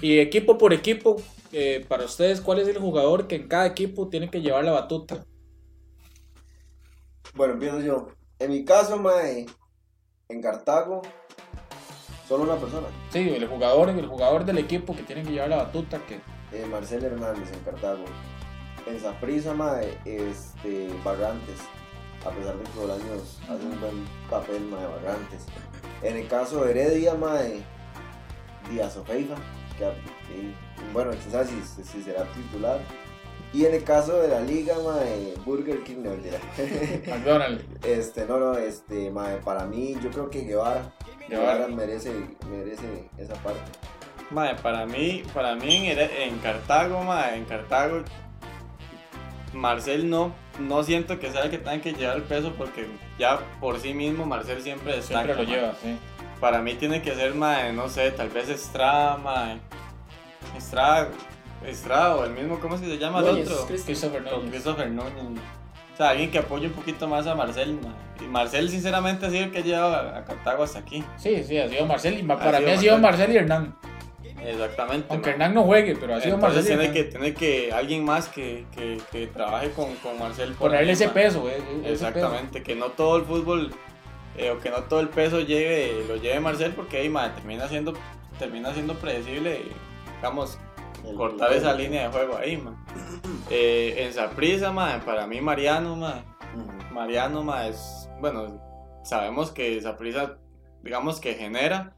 y equipo por equipo, eh, para ustedes, ¿cuál es el jugador que en cada equipo tiene que llevar la batuta? Bueno, empiezo yo. En mi caso, mae, en Cartago, solo una persona. Sí, el jugador, el jugador del equipo que tiene que llevar la batuta, que eh, Marcel Hernández en Cartago. En Saprissa, mae, este, Barrantes. A pesar de que Bolaños hace un buen papel, mae, Barrantes. En el caso de Heredia, mae, Díaz Ofeifa, que y, bueno, sabe si, si será titular. Y en el caso de la liga, mae, Burger King, no. McDonald's. Este, no, no, este, mae, para mí, yo creo que Guevara. Guevara. Guevara merece, merece esa parte. Mae, para mí, para mí en, Cartago, mae, en Cartago, Marcel no, no siento que sea el que tenga que llevar el peso porque ya por sí mismo Marcel siempre destaca. Siempre lo mae. lleva, sí. Para mí tiene que ser, mae, no sé, tal vez Estrada, mae. Estrada, Estrada o el mismo, ¿cómo es que se llama el otro? Christopher Núñez. Christopher Núñez. O sea, alguien que apoye un poquito más a Marcel. Y Marcel, sinceramente, ha sido el que ha llevado a, Cartago hasta aquí. Sí, sí, ha sido Marcel. Y para mí ha sido Marcel. Y Hernán. Exactamente. Aunque. Hernán no juegue, pero ha sido Entonces Marcel. tiene que, tiene que alguien más que, que, que trabaje con, con Marcel. por Ponerle ahí, ese peso, eh, ese peso. Exactamente, que no todo el fútbol eh, o que no todo el peso llegue, lo lleve Marcel porque ahí mae, termina siendo termina siendo predecible, digamos, El- cortar esa línea de juego ahí, mae. Eh, en Saprissa, para mí Mariano, Ujú. Mariano, ma, es, bueno, sabemos que Saprissa, digamos que genera,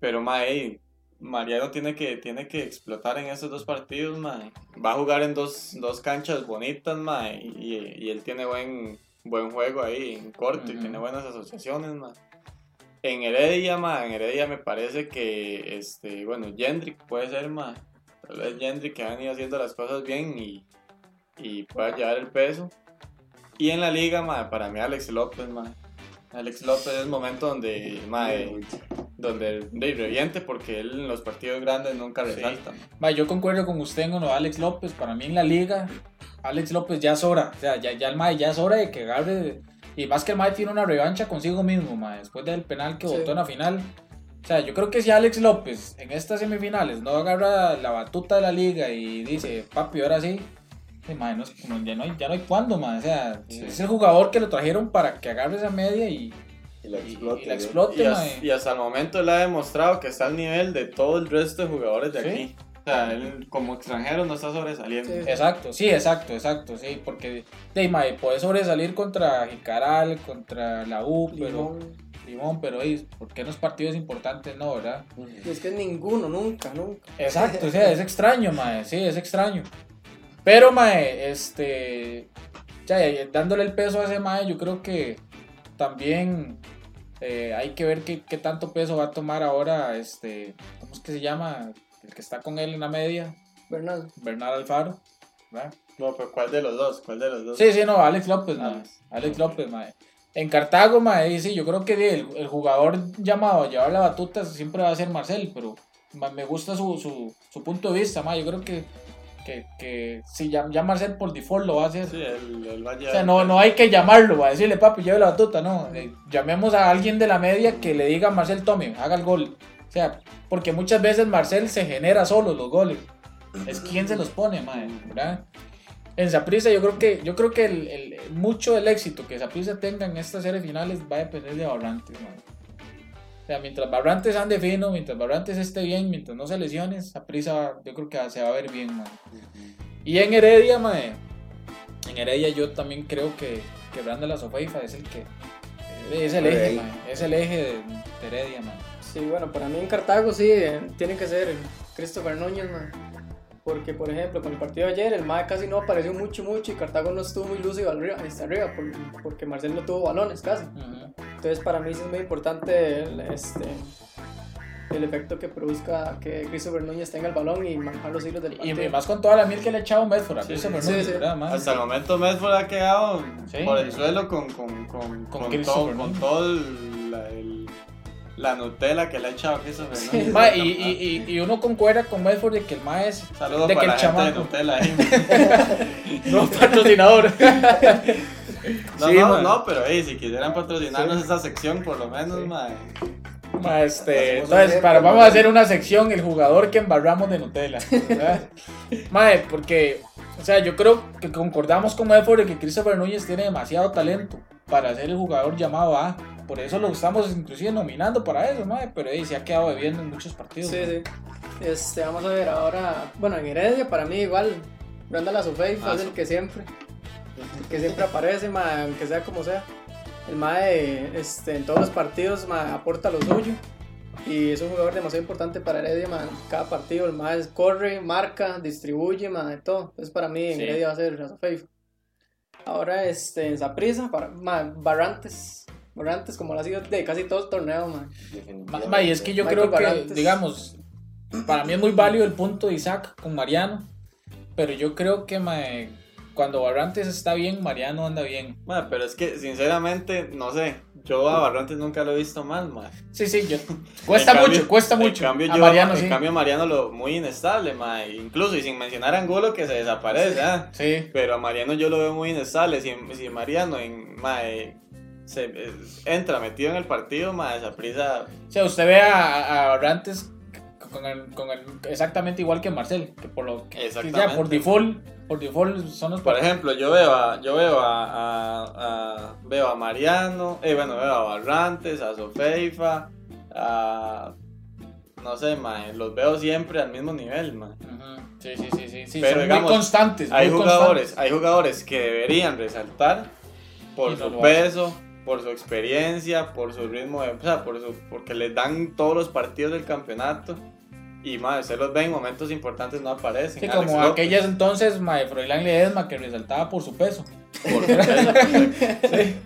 pero ma, ey, Mariano tiene que, tiene que explotar en esos dos partidos, ma. Va a jugar en dos, dos canchas bonitas, ma, y, y él tiene buen, buen juego ahí en corto y tiene buenas asociaciones, ma. En Heredia, ma, en Heredia me parece que, este, bueno, Jendrik puede ser, ma. Tal vez Jendrik que ha venido haciendo las cosas bien y, y pueda llevar el peso. Y en la liga, ma, para mí Alex López, ma. Alex López es el momento donde, ma, eh, donde de, reviente porque él en los partidos grandes nunca Sí. resalta. ma. Ma, yo concuerdo con usted en uno Alex López. Para mí en la liga, Alex López ya es hora. O sea, ya, ya el Mae ya es hora de que agarre. Y más que el Mae tiene una revancha consigo mismo, Mae, después del penal que Sí. votó en la final. O sea, yo creo que si Alex López en estas semifinales no agarra la batuta de la liga y dice, papi, ahora sí. sí, no es- ya, no hay, ya no hay cuándo, mae. O sea, Sí. es el jugador que lo trajeron para que agarre esa media y, Y la explote. y la ¿no? explote, Y, mae. as- y hasta el momento él ha demostrado que está al nivel de todo el resto de jugadores de Sí. aquí. O sea, él como extranjero no está sobresaliendo. Sí. Exacto, sí, exacto, exacto, sí, porque de mae, puede sobresalir contra Jicaral, contra la U, pero Limón. Limón, pero ey, ¿por qué en los partidos importantes no, verdad? Y es que ninguno, nunca, nunca. Exacto, o sea, es extraño, mae, sí, es extraño. Pero mae, este ya, dándole el peso a ese mae, yo creo que también eh, hay que ver qué, qué tanto peso va a tomar ahora este, ¿cómo es que se llama? El que está con él en la media, Bernal. Bernardo Alfaro, ¿verdad? No, pero ¿cuál de los dos? ¿Cuál de los dos? Sí, sí, no, Alex López, mae. Alex. Alex López, mae. En Cartago, mae, sí, yo creo que el, el jugador llamado a llevar la batuta siempre va a ser Marcel, pero me gusta su, su, su punto de vista, mae. Yo creo que, que, que si ya, ya Marcel por default lo va a hacer. Sí, va a O sea, el no, no hay que llamarlo, va a decirle, papi, lleve la batuta, no. Eh, llamemos a alguien de la media que le diga a Marcel, tome, haga el gol. O sea, porque muchas veces Marcel se genera solo los goles. Es quien se los pone, mae, ¿verdad? En Saprissa yo creo que yo creo que el, el- mucho del éxito que Saprissa tenga en estas series finales va a depender de Barrantes, mae. O sea, mientras Barrantes ande fino, mientras Barrantes esté bien, mientras no se lesione, Saprissa yo creo que se va a ver bien, mae. Y en Heredia, mae, en Heredia yo también creo que, que Brandon la Sofeifa es el que es el eje, mae, es el eje de, de Heredia, mae. Sí, bueno, para mí en Cartago sí, eh, tiene que ser Christopher Núñez, man. Porque, por ejemplo, con el partido de ayer, el MAE casi no apareció mucho, mucho y Cartago no estuvo muy lúcido arriba, hasta arriba, por- porque Marcel no tuvo balones casi. Ujú. Entonces, para mí sí es muy importante el, este, el efecto que produzca que Christopher Núñez tenga el balón y manejar los hilos del Y partido. más con toda la miel que le ha echado Medford a Sí, Christopher sí, Núñez, sí. Hasta el momento Medford ha quedado Sí. por el suelo con, con, con, Con todo, todo el- la, el- la Nutella que le ha echado Christopher Sí. Núñez. Mae, y, y, y, y uno concuerda con Medford de que el mae es Saludos de que el la gente de Nutella ahí. no patrocinador. No, Sí, no, no, pero hey, si quisieran patrocinarnos esa sección, por lo menos, mae. Mae, este, Hacemos un entonces, para, vamos a hacer una sección, el jugador que embarramos de Nutella. Mae, porque, o sea, yo creo que concordamos con Medford de que Christopher Núñez tiene demasiado talento para ser el jugador llamado A. Por eso lo estamos inclusive nominando para eso, mae, pero hey, se ha quedado bebiendo en muchos partidos. Sí, mae. sí. Este, vamos a ver ahora. Bueno, en Heredia, para mí, igual. Branda la Sofei Ah, es el que siempre. El que siempre aparece, ma, aunque sea como sea. El MAE este, en todos los partidos ma, aporta lo suyo. Y es un jugador demasiado importante para Heredia. Ma, en cada partido el MAE corre, marca, distribuye, ma, de todo. Entonces, para mí, en Sí. Heredia va a ser la. Ahora, este, en ma, Barrantes. Barrantes, como lo ha sido de casi todo el torneo, ma. Ma- ma, y es que yo Michael creo que, Barrantes. digamos, para mí es muy válido el punto de Isaac con Mariano, pero yo creo que mae, cuando Barrantes está bien, Mariano anda bien. Mae, pero es que, sinceramente, no sé. Yo a Barrantes nunca lo he visto mal, mae. Sí, sí, yo, cuesta En mucho, cambio- cuesta mucho. En cambio, a yo, Mariano en sí. cambio Mariano lo muy inestable, mae. Incluso, y sin mencionar a Angulo que se desaparece, ¿ah? Sí, Pero a Mariano yo lo veo muy inestable. Si, si Mariano en, mae, se, eh, entra metido en el partido, mae, esa prisa. o sea, usted ve a, a Barrantes con el, con el- exactamente igual que Marcel, que por lo que, que ya por default, por default son los Por ejemplo, yo veo a, yo veo a, a- a- veo a Mariano, eh, bueno, veo a Barrantes, a Sofeifa, a no sé, mae, los veo siempre al mismo nivel, mae. Ujú, Sí, sí, sí, sí, sí, Pero son digamos, muy constantes. Hay muy jugadores, constantes. hay jugadores que deberían resaltar por no su peso, por su experiencia, por su ritmo de, o sea, por su, porque les dan todos los partidos del campeonato. Y madre, usted los ve en momentos importantes no aparecen. Sí, Alex como López, aquellas entonces, Mae Froilán Ledesma, que resaltaba por su peso. Por.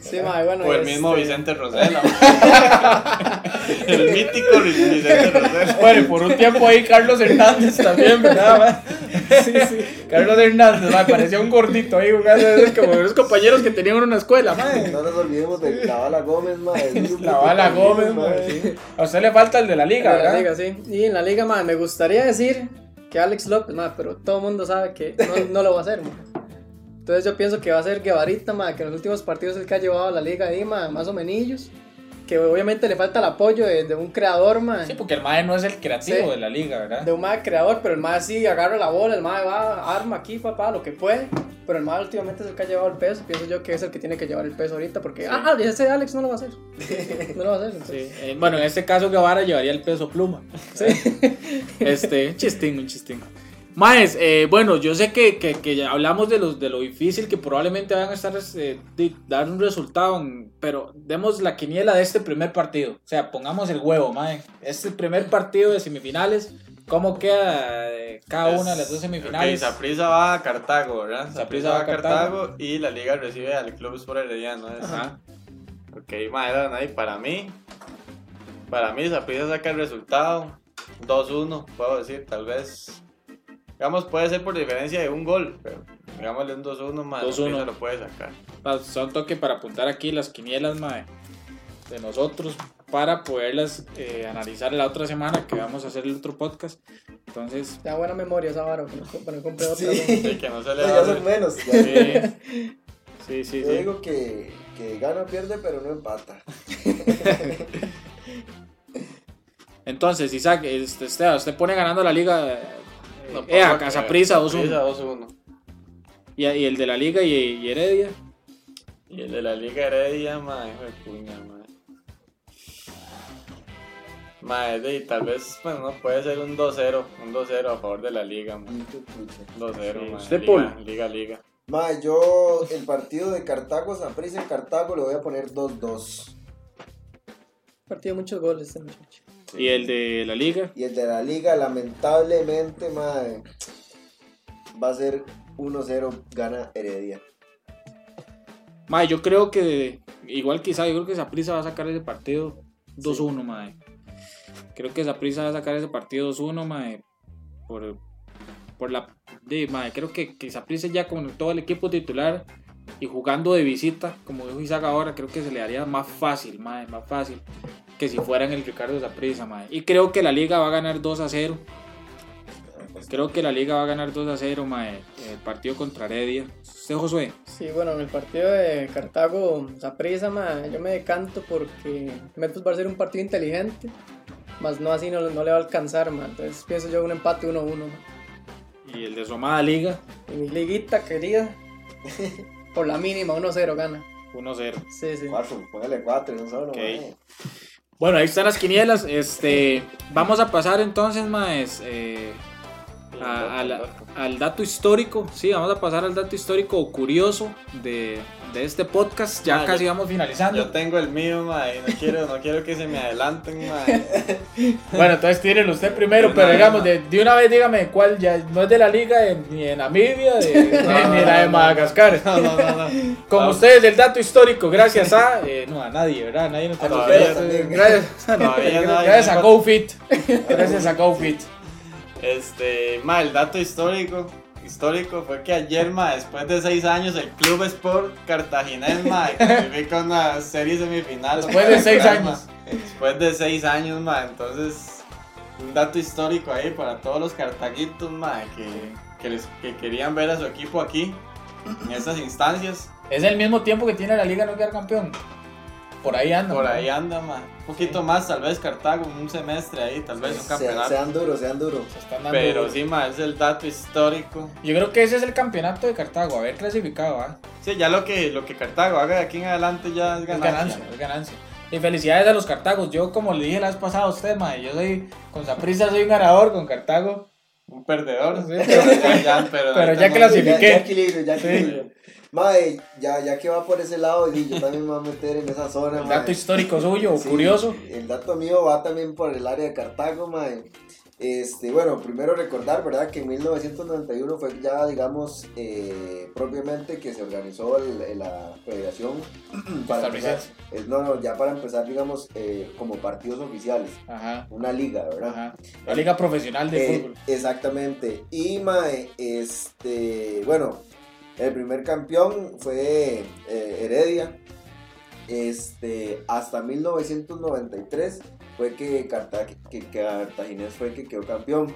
Sí, ma, bueno. O el mismo este, Vicente Rosela. el mítico Vicente Rosela. Bueno, y por un tiempo ahí Carlos Hernández también, ¿verdad? mae? Sí, sí. Carlos Hernández, mae, parecía un gordito ahí jugando, como esos compañeros que tenían una escuela, mae. No nos olvidemos de la Bala Gómez, grupo La Bala Gómez, mae, sí. A usted le falta el de la liga, de la ¿verdad? liga, sí. Y en la liga, ma, me gustaría decir que Alex López, ma, pero todo el mundo sabe que no, no lo va a hacer, ma. Entonces yo pienso que va a ser Guevarita, ma, que en los últimos partidos es el que ha llevado a la liga ahí, ma, más o menos. Que obviamente le falta el apoyo de, de un creador, ma. Sí, porque el mae no es el creativo Sí. de la liga, ¿verdad? De un mae creador, pero el mae sí agarra la bola, el mae va, arma aquí, papá, lo que puede. Pero el mae últimamente es el que ha llevado el peso. Pienso yo que es el que tiene que llevar el peso ahorita. Porque, ah, ese Alex no lo va a hacer. No lo va a hacer. entonces. Sí, eh, bueno, en este caso Guevara llevaría el peso pluma. Sí. Este, un chistín, un chistín. Maes, eh, bueno, yo sé que, que, que ya hablamos de, los, de lo difícil que probablemente van a estar eh, de dar un resultado, en- pero demos la quiniela de este primer partido. O sea, pongamos el huevo, mae. Este primer partido de semifinales, ¿cómo queda eh, cada una de las dos semifinales? Ok, Saprissa va a Cartago, ¿verdad? Saprissa va a Cartago, y la liga recibe al Club Sport Herediano. ¿es? Ajá. Ok, ahí para mí, para mí Saprissa saca el resultado 2-1, puedo decir, tal vez. Digamos, puede ser por diferencia de un gol, pero digámosle un 2-1 más. 2-1. Saprissa lo puede sacar. Pa- Son toque para apuntar aquí las quinielas, mae, de nosotros, para poderlas eh, analizar la otra semana que vamos a hacer el otro podcast. Entonces, Te da buena memoria esa vara, que no, para no comprar otra. Sí. que no se le No, ya a son hacer. menos. ya. sí, sí, sí. Yo sí. digo que, que gana o pierde, pero no empata. Entonces, Isaac, este, usted pone ganando la liga eh, No eh, a puedo Casaprisa creer. 2-1. 2-1. Y, y el de la liga y, y Heredia. Y el de la Liga Heredia, mae, hijo de puña, mae. Mae, de- tal vez, pues no, puede ser un 2-0, un 2-0 a favor de la Liga, pucha. 2-0, Sí. mae. ¿Usted, Liga? Liga, Liga. Mae, yo el partido de Cartago Saprissa en Cartago le voy a poner 2-2. Partido de muchos goles este muchacho. Y el de la liga. Y el de la liga, lamentablemente, mae, va a ser 1-0, gana Heredia. Mae, yo creo que, igual quizá, yo creo que Saprissa va a sacar ese partido 2-1, mae. Creo que Saprissa va a sacar ese partido 2-1, mae. Por, por la... De, creo que, que Saprissa ya con todo el equipo titular y jugando de visita, como dijo Isaac ahora, creo que se le haría más fácil, mae, más fácil que si fuera en el Ricardo Saprissa, mae. Y creo que la liga va a ganar 2-0. Creo que la liga va a ganar 2 a 0, mae. El partido contra Heredia. ¿Usted, Josué? Sí, bueno, en el partido de Cartago, Saprissa, ma, yo me decanto porque Memphis va a ser un partido inteligente, más no así no, no le va a alcanzar, ma. Entonces pienso yo un empate 1-1. ma. Y el de su amada liga, Y mi liguita querida, por la mínima, 1-0 gana. 1-0. Sí, sí. 4, póngale 4, no solo, Ok. Bueno, ahí están las quinielas. Este, vamos a pasar entonces, maes, eh, a- a la- al dato histórico. Sí, vamos a pasar al dato histórico curioso de, de este podcast. Ya Ah, casi yo- vamos finalizando. Yo tengo el mío, no quiero, no quiero que se me adelanten. Bueno, entonces tírelo usted primero, pero digamos, de, de una vez dígame cuál ya no es de la liga de- ni de Namibia de- No, ni la de Madagascar. No, no, no, No, ustedes el dato histórico, gracias a eh, no a nadie, ¿verdad? Nadie nos. Gracias, gracias a GoFit. Gracias a GoFit. Este, ma, el dato histórico, histórico fue que ayer, ma, después de seis años, el Club Sport Cartaginés, ma, clasifica una serie semifinal. Después de seis ma. años. Después de seis años, ma, entonces, un dato histórico ahí para todos los cartaguitos, ma, que, que, les, que querían ver a su equipo aquí, en estas instancias. Es el mismo tiempo que tiene la liga no quedar campeón. Por ahí anda. Por ahí anda, ma. Un poquito más, tal vez Cartago, un semestre ahí, tal vez un campeonato. sean duros, sean duros. Se están dando- Pero sí, ma, es el dato histórico. Yo creo que ese es el campeonato de Cartago, haber clasificado, ¿ah? Sí, ya lo que, lo que Cartago haga de aquí en adelante ya es Es ganancia. ganancia, es ganancia. Y felicidades a los Cartagos. Yo, como le dije la vez pasada a usted, mae, yo soy, con Saprissa soy un ganador, con Cartago. Un perdedor. Sí, pero ya, ya, pero, ya clasifiqué. Ya, ya equilibrio, ya Sí. Mae, ya, ya que va por ese lado, sí, yo también me voy a meter en esa zona, El mae. dato histórico suyo, Sí, curioso. El dato mío va también por el área de Cartago, mae. Este, bueno, primero recordar, ¿verdad? Que en 1991 fue ya, digamos, eh, propiamente que se organizó el- la federación para empezar, no, no, ya para empezar, digamos, eh, como partidos oficiales, Ajá, una liga, ¿verdad? ajá. La liga profesional de Eh, fútbol. exactamente. Y mae, este, bueno, el primer campeón fue eh, Heredia. Este, hasta 1993 fue que, Carta- que Cartaginés fue que quedó campeón.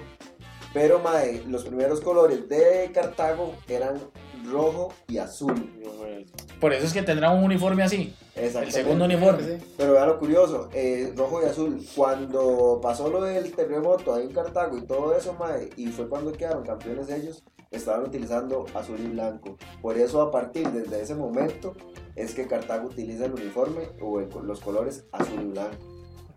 Pero mae, los primeros colores de Cartago eran rojo y azul. Por eso es que tendrá un uniforme así. El segundo uniforme. Pero vea lo curioso, eh, rojo y azul. Cuando pasó lo del terremoto ahí en Cartago y todo eso, mae, y fue cuando quedaron campeones ellos, estaban utilizando azul y blanco. Por eso a partir desde ese momento es que Cartago utiliza el uniforme o el- los colores azul y blanco.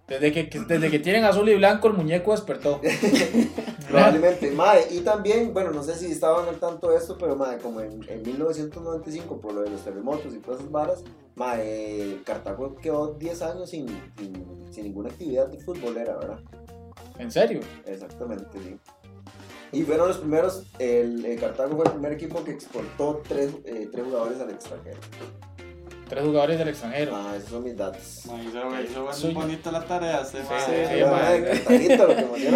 Desde que, que- desde que tienen azul y blanco, el muñeco despertó. Probablemente, mae, y también, bueno, no sé si estaban al tanto de esto, pero mae, como en, en 1995, por lo de los terremotos y todas esas varas, mae, Cartago quedó 10 años sin, sin, sin ninguna actividad de futbolera, ¿verdad? ¿En serio? Exactamente, sí. Y fueron los primeros, el, el Cartago fue el primer equipo que exportó tres, eh, tres jugadores al extranjero. Tres jugadores del extranjero. Ah, esos son mis datos. Ma, hizo, hizo muy bonita la tarea, ma. sí, Sí,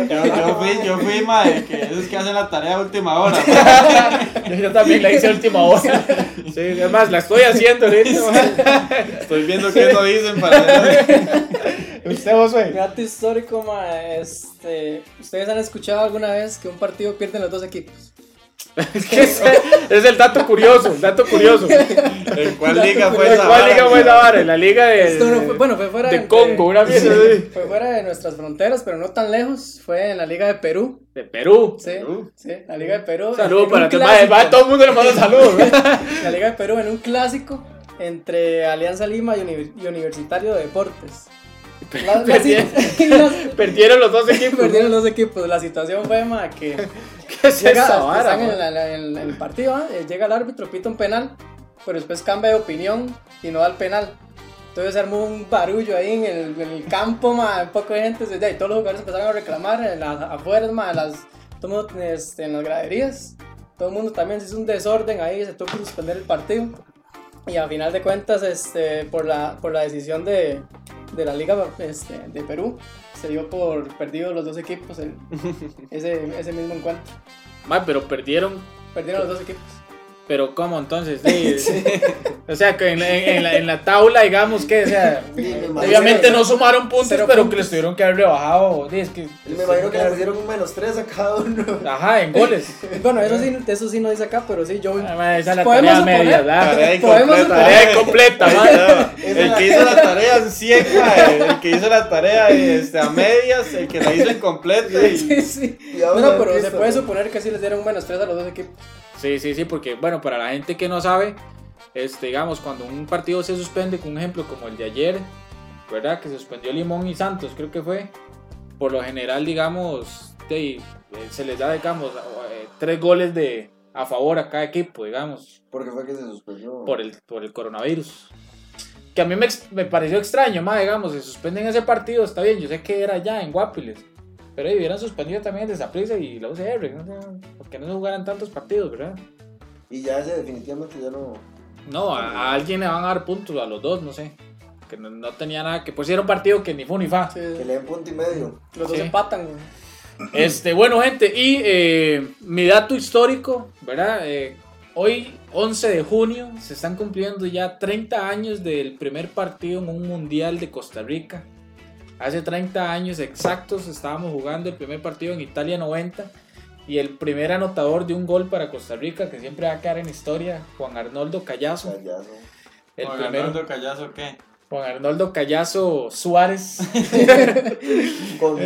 Yo, fui, yo fui, ma, de que esos que hacen la tarea a última hora. Yo, también la hice a última hora. Sí, además la estoy haciendo ahorita. Estoy viendo qué no dicen para ¿Usted, Josué? Dato histórico, ma, este, ¿ustedes han escuchado alguna vez que un partido pierden los dos equipos? Es el dato curioso, el dato curioso. ¿En cuál liga fue ¿En esa? cuál vara? liga fue esa vara? En la liga de, Esto no fue- bueno, fue fuera de de- Congo, una así. Fue fuera de nuestras fronteras, pero no tan lejos. Fue en la Liga de Perú. De Perú. Sí, Perú. sí, la Liga de Perú. Saludos En un para. Va, todo el mundo le manda saludos. La Liga de Perú en un clásico entre Alianza Lima y, Uni- y Universitario de Deportes. La- Perdieron, las- perdieron los dos equipos. Perdieron los equipos. La situación fue ma, que ¿Qué es llega, esa vara, están en, man? la- la- en- en el partido, ¿ah? Eh, llega el árbitro, pita un penal, pero después cambia de opinión y no da el penal. Entonces se armó un barullo ahí en el, en el campo, ma, un poco de gente, y todos los jugadores empezaron a reclamar en las afuera, ma, las, todo el mundo, este, en las graderías. Todo el mundo también se hizo un desorden ahí, se tuvo que suspender el partido. Y a final de cuentas, este, por, la, por la decisión de, de la Liga este, de Perú, se dio por perdidos los dos equipos el- ese, ese mismo encuentro. Ma, pero perdieron. Perdieron los dos equipos. Pero ¿cómo entonces? Sí, O sea, que en la, en la- en la tabla, digamos que, o sea, obviamente no sumaron puntos, pero que les tuvieron que haber rebajado. sí, Es que, Me imagino que le pusieron un menos 3 a cada uno. Ajá, en goles. Bueno, eso sí, eso sí no dice acá, pero sí, yo. Ah, Esa es la Podemos tarea media, suponer- ¿verdad? Tarea Podemos incompleta. suponer- Tarea incompleta. El que hizo la tarea en 100, mae, el que hizo la tarea este, a medias, el que la hizo incompleta y Sí, sí. Y vamos No, a no, ver pero se puede ¿no? suponer que sí les dieron un menos 3 a los dos equipos. Sí, sí, sí, porque, bueno, para la gente que no sabe, este, digamos, cuando un partido se suspende, con un ejemplo como el de ayer, ¿verdad? Que se suspendió Limón y Santos, creo que fue. Por lo general, digamos, de- eh, se les da, digamos, eh, tres goles de, a favor a cada equipo, digamos, Porque fue que se suspendió. por el, por el coronavirus. Que a mí me, me pareció extraño, más, digamos, se suspenden ese partido, está bien, yo sé que era ya en Guapiles. Pero ahí hubieran suspendido también el de Saprissa y la UCR, ¿no? porque no se jugaran tantos partidos, ¿verdad? Y ya ese definitivamente ya no. No, a, a alguien le van a dar puntos, a los dos, no sé. Que no, no tenía nada, que si era un partido que ni fu ni fa. Sí, Que le den punto y medio. los dos Sí. empatan. güey. Este, bueno, gente, y eh, mi dato histórico, ¿verdad? Eh, hoy, 11 de junio, se están cumpliendo ya 30 años del primer partido en un mundial de Costa Rica. Hace 30 años exactos estábamos jugando el primer partido en Italia 90 y el primer anotador de un gol para Costa Rica, que siempre va a quedar en historia, Juan Arnoldo Callazo. Callazo. El Juan primero. Arnoldo Callazo, ¿qué? Juan Arnoldo Callazo Suárez. Con,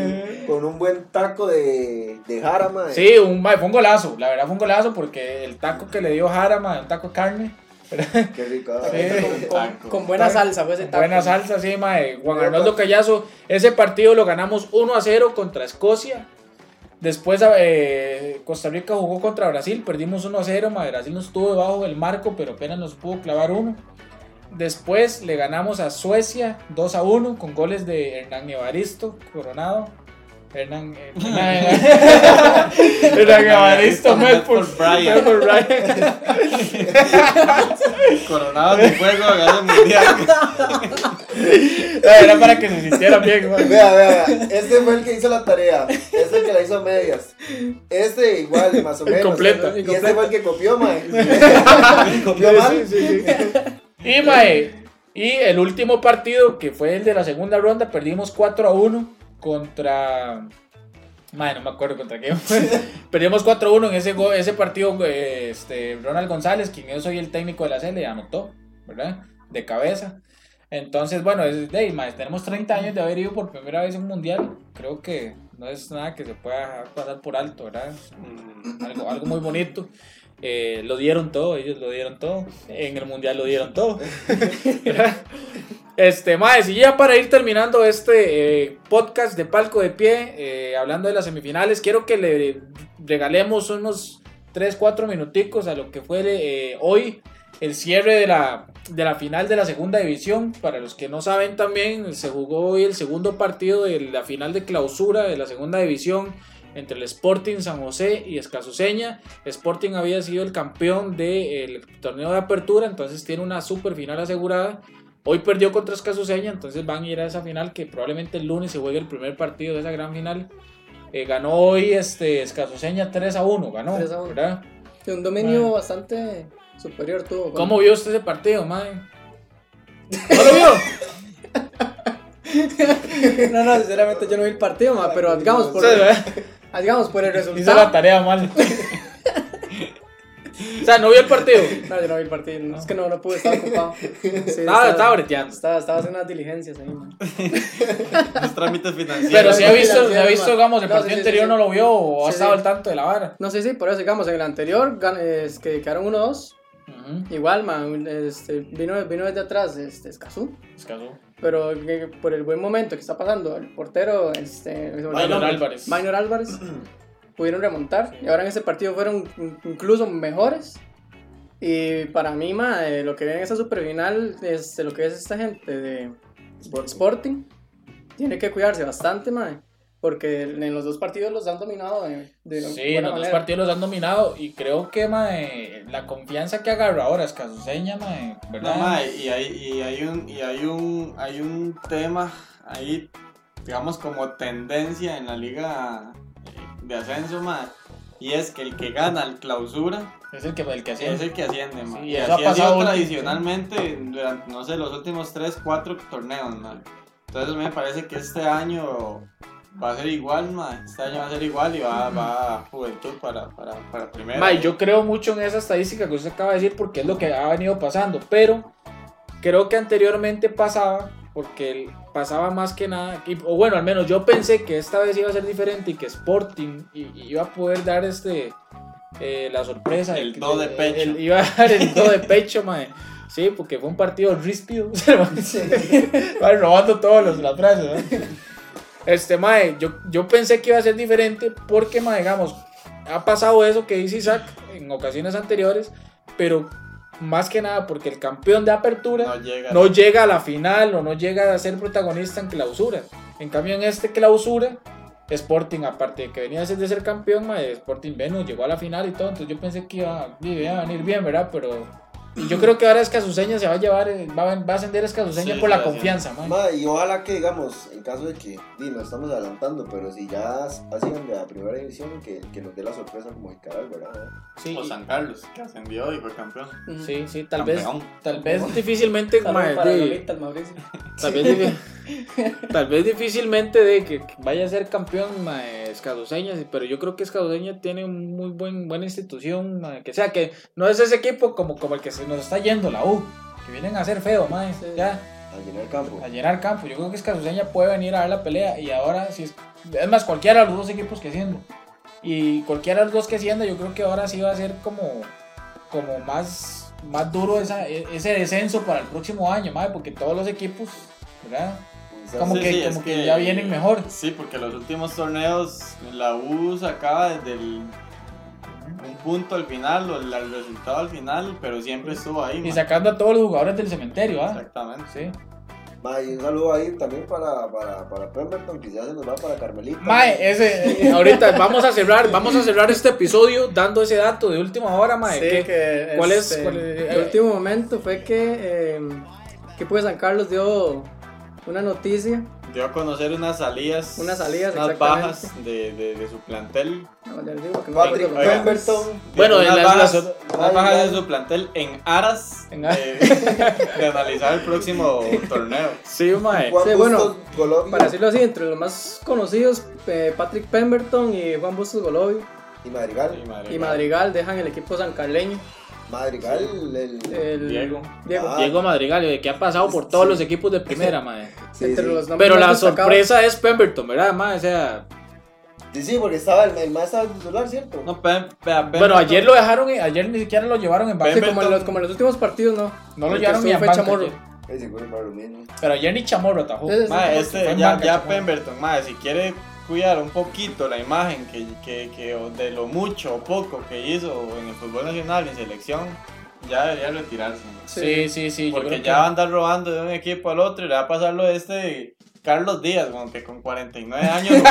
con un buen taco de, de jarama. Sí, un, fue un golazo. La verdad fue un golazo porque el taco que le dio Jara, mae, un taco de carne. Qué rico. Sí. Con, taco. con buena salsa, fue ese taco. Buena salsa, sí, mae. Juan Arnoldo Callazo. Ese partido lo ganamos 1 a 0 contra Escocia. Después eh, Costa Rica jugó contra Brasil, perdimos 1 a 0. mae. Brasil nos estuvo debajo del marco, pero apenas nos pudo clavar uno. Después le ganamos a Suecia 2 a 1 con goles de Hernán Evaristo Coronado. Hernán, eh, Hernán, Hernán Evaristo Bryant. Medford Bryant. Coronado de fuego, ganó el mundial. Era para que se sintieran bien. Vea, vea, vea. Este fue el que hizo la tarea. Este es el que la hizo a medias. Este igual, más o menos. Incompleta. Y este fue el que copió, mae. copió Sí, mal. sí, sí, sí. Y, mae, y el último partido, que fue el de la segunda ronda, perdimos 4 a 1 contra. Mae, no me acuerdo contra quién. Perdimos 4 a 1 en ese, go- ese partido. eh, Este, Ronald González, quien yo soy el técnico de la CL, anotó, ¿verdad? De cabeza. Entonces, bueno, es, de, mae, tenemos 30 años de haber ido por primera vez a un mundial. Creo que no es nada que se pueda pasar por alto, ¿verdad? Algo, algo muy bonito. Eh, lo dieron todo, ellos lo dieron todo. En el mundial lo dieron todo. este, más, y ya para ir terminando este eh, podcast de palco de pie, eh, hablando de las semifinales, quiero que le regalemos unos 3, 4 minuticos a lo que fue eh, hoy el cierre de la, de la final de la segunda división. Para los que no saben también, se jugó hoy el segundo partido de la final de clausura de la segunda división entre el Sporting San José y Escazuseña. Sporting había sido el campeón del torneo de apertura, entonces tiene una super final asegurada. Hoy perdió contra Escazuseña, entonces van a ir a esa final que probablemente el lunes se juegue el primer partido de esa gran final. Eh, ganó hoy este Escazuseña 3 a 1, ganó, 3 a 1. ¿verdad? Un dominio Bueno. bastante superior tuvo. con- ¿Cómo vio usted ese partido, mae? ¿No lo vio? No, no, sinceramente yo no vi el partido, ma, pero digamos por, Sí, digamos por el Hizo la resultado. tarea mal. O sea, no vio el partido. No, yo no vi el partido. no, Es que no, no pude, estaba ocupado. Sí, Estaba, estaba breteando. Estaba, estaba haciendo unas diligencias ahí, man. Los trámites financieros. Pero si ha visto, si ha visto, digamos, el No, partido sí, sí, anterior sí. no lo vio o ha Sí, estado sí. al tanto de la vara. No sé, sí, por eso, digamos, en el anterior es que quedaron 1-2. Ujú. Igual, man, este, vino, vino desde atrás este, Escazú. Escazú. Pero que por el buen momento que está pasando, el portero, este, Maynor Álvarez. Maynor Álvarez, pudieron remontar. Y ahora en ese partido fueron in- incluso mejores. Y para mí, ma, eh, lo que viene en esa superfinal, este, lo que es esta gente de Sporting, tiene que cuidarse bastante, ma, porque en los dos partidos los han dominado de, de Sí, buena los dos manera. partidos los han dominado y creo que mae, la confianza que agarra ahora es Casuseña, mae, ¿verdad? No, mae, y hay, y hay un y hay un hay un tema ahí digamos como tendencia en la liga eh, de ascenso mae, y es que el que gana el clausura es el que, el que hacía. es el que asciende mae. Sí, y eso así ha ha sido pasado tradicionalmente durante no sé los últimos 3, 4 torneos mae. entonces me parece que este año va a ser igual mae. este año va a ser igual y va, va a juventud para, para, para primera Mae, yo creo mucho en esa estadística que usted acaba de decir porque es lo que ha venido pasando, pero creo que anteriormente pasaba porque pasaba más que nada, y- o bueno, al menos yo pensé que esta vez iba a ser diferente y que Sporting iba a poder dar este eh, la sorpresa. El do de pecho. el- iba a dar el do de pecho, mae. Sí, porque fue un partido ríspido. Va robando todos los las frases, ¿no? Este, mae, yo, yo pensé que iba a ser diferente porque, mae, digamos, ha pasado eso que dice Isaac en ocasiones anteriores, pero más que nada porque el campeón de apertura no llega no llega a la final o no llega a ser protagonista en clausura. En cambio, en este clausura, Sporting, aparte de que venía de ser, de ser campeón, mae, Sporting Venus llegó a la final y todo, entonces yo pensé que iba, iba a venir bien, ¿verdad? Pero y yo creo que ahora Escasuseña se va a llevar, eh, va, a- va a ascender Escasuseña Sí, por la sí. confianza, mae. Ma, y ojalá que, digamos, en caso de que, di, nos estamos adelantando, pero si ya hacían de la primera división, que, que nos dé la sorpresa como Jicaral, ¿verdad? Sí, o San Carlos que ascendió y fue campeón sí, sí, tal vez, tal vez difícilmente, de- Lolita, el Mauricio. Tal vez, difi- tal vez difícilmente de que vaya a ser campeón mae, Escaduceña, sí, pero yo creo que Escaduceña tiene un muy buen buena institución, mae, que sea que no es ese equipo como, como el que se nos está yendo la U, que vienen a hacer feo, mae, Sí. ya A llenar campo. a llenar campo. Yo creo que Escaduceña puede venir a dar la pelea y ahora si es, es más cualquiera de los dos equipos que ascienda. Y cualquiera de los dos que ascienda, yo creo que ahora sí va a ser como como más más duro esa, e- ese descenso para el próximo año, mae, porque todos los equipos, ¿verdad? Quizás- Como Sí, que- sí, como que ya vienen mejor. Sí, porque los últimos torneos la U sacaba desde el, un punto al final o el, el resultado al final, pero siempre estuvo ahí. Y ma. sacando a todos los jugadores del cementerio, ¿ah? Exactamente. Sí. Ma, y un saludo ahí también para, para, para Pemberton, que ya se nos va para Carmelita. Mae, ese, eh, ahorita vamos a cerrar, vamos a cerrar este episodio dando ese dato de última hora, mae. Sí, que- que, cuál es- este, cuál es- el último momento fue que eh, que pues San Carlos dio una noticia Dio a conocer unas salidas, Unas salidas, unas bajas de, de, de su plantel. no, ya les digo que no Patrick. Pemberton. Bueno, unas en las- bajas, las- unas Ay, bajas ay. de su plantel en aras En de, aras. de analizar el próximo torneo. Sí, mae. Juan Sí, bueno, para decirlo así entre los más conocidos eh, Patrick Pemberton y Juan Bustos Golovio y Madrigal. Y. Madrigal dejan el equipo sancarleño Madrigal, el. el Diego. Diego Ah. Diego Madrigal, que ha pasado por todos Sí. los equipos de primera, mae. Sí, entre sí. los nombres Pero la destacados. sorpresa es Pemberton, ¿verdad, mae? O sea, Sí, sí, porque estaba el, el más estaba titular, ¿cierto? No, Pem- Pem- bueno, ayer lo dejaron, ayer ni siquiera lo llevaron en banca. Sí, como en, los, como en los últimos partidos no No lo llevaron ni banca. Chamorro. para lo mismo. Pero ayer ni Chamorro atajó. Este, ya, ya. Pemberton, mae, si quiere cuidar un poquito la imagen que, que, que de lo mucho o poco que hizo en el fútbol nacional en selección, ya debería retirarse. Sí, sí, sí. Porque ya que- va a andar robando de un equipo al otro y le va a pasar lo de este Carlos Díaz, como que con 49 años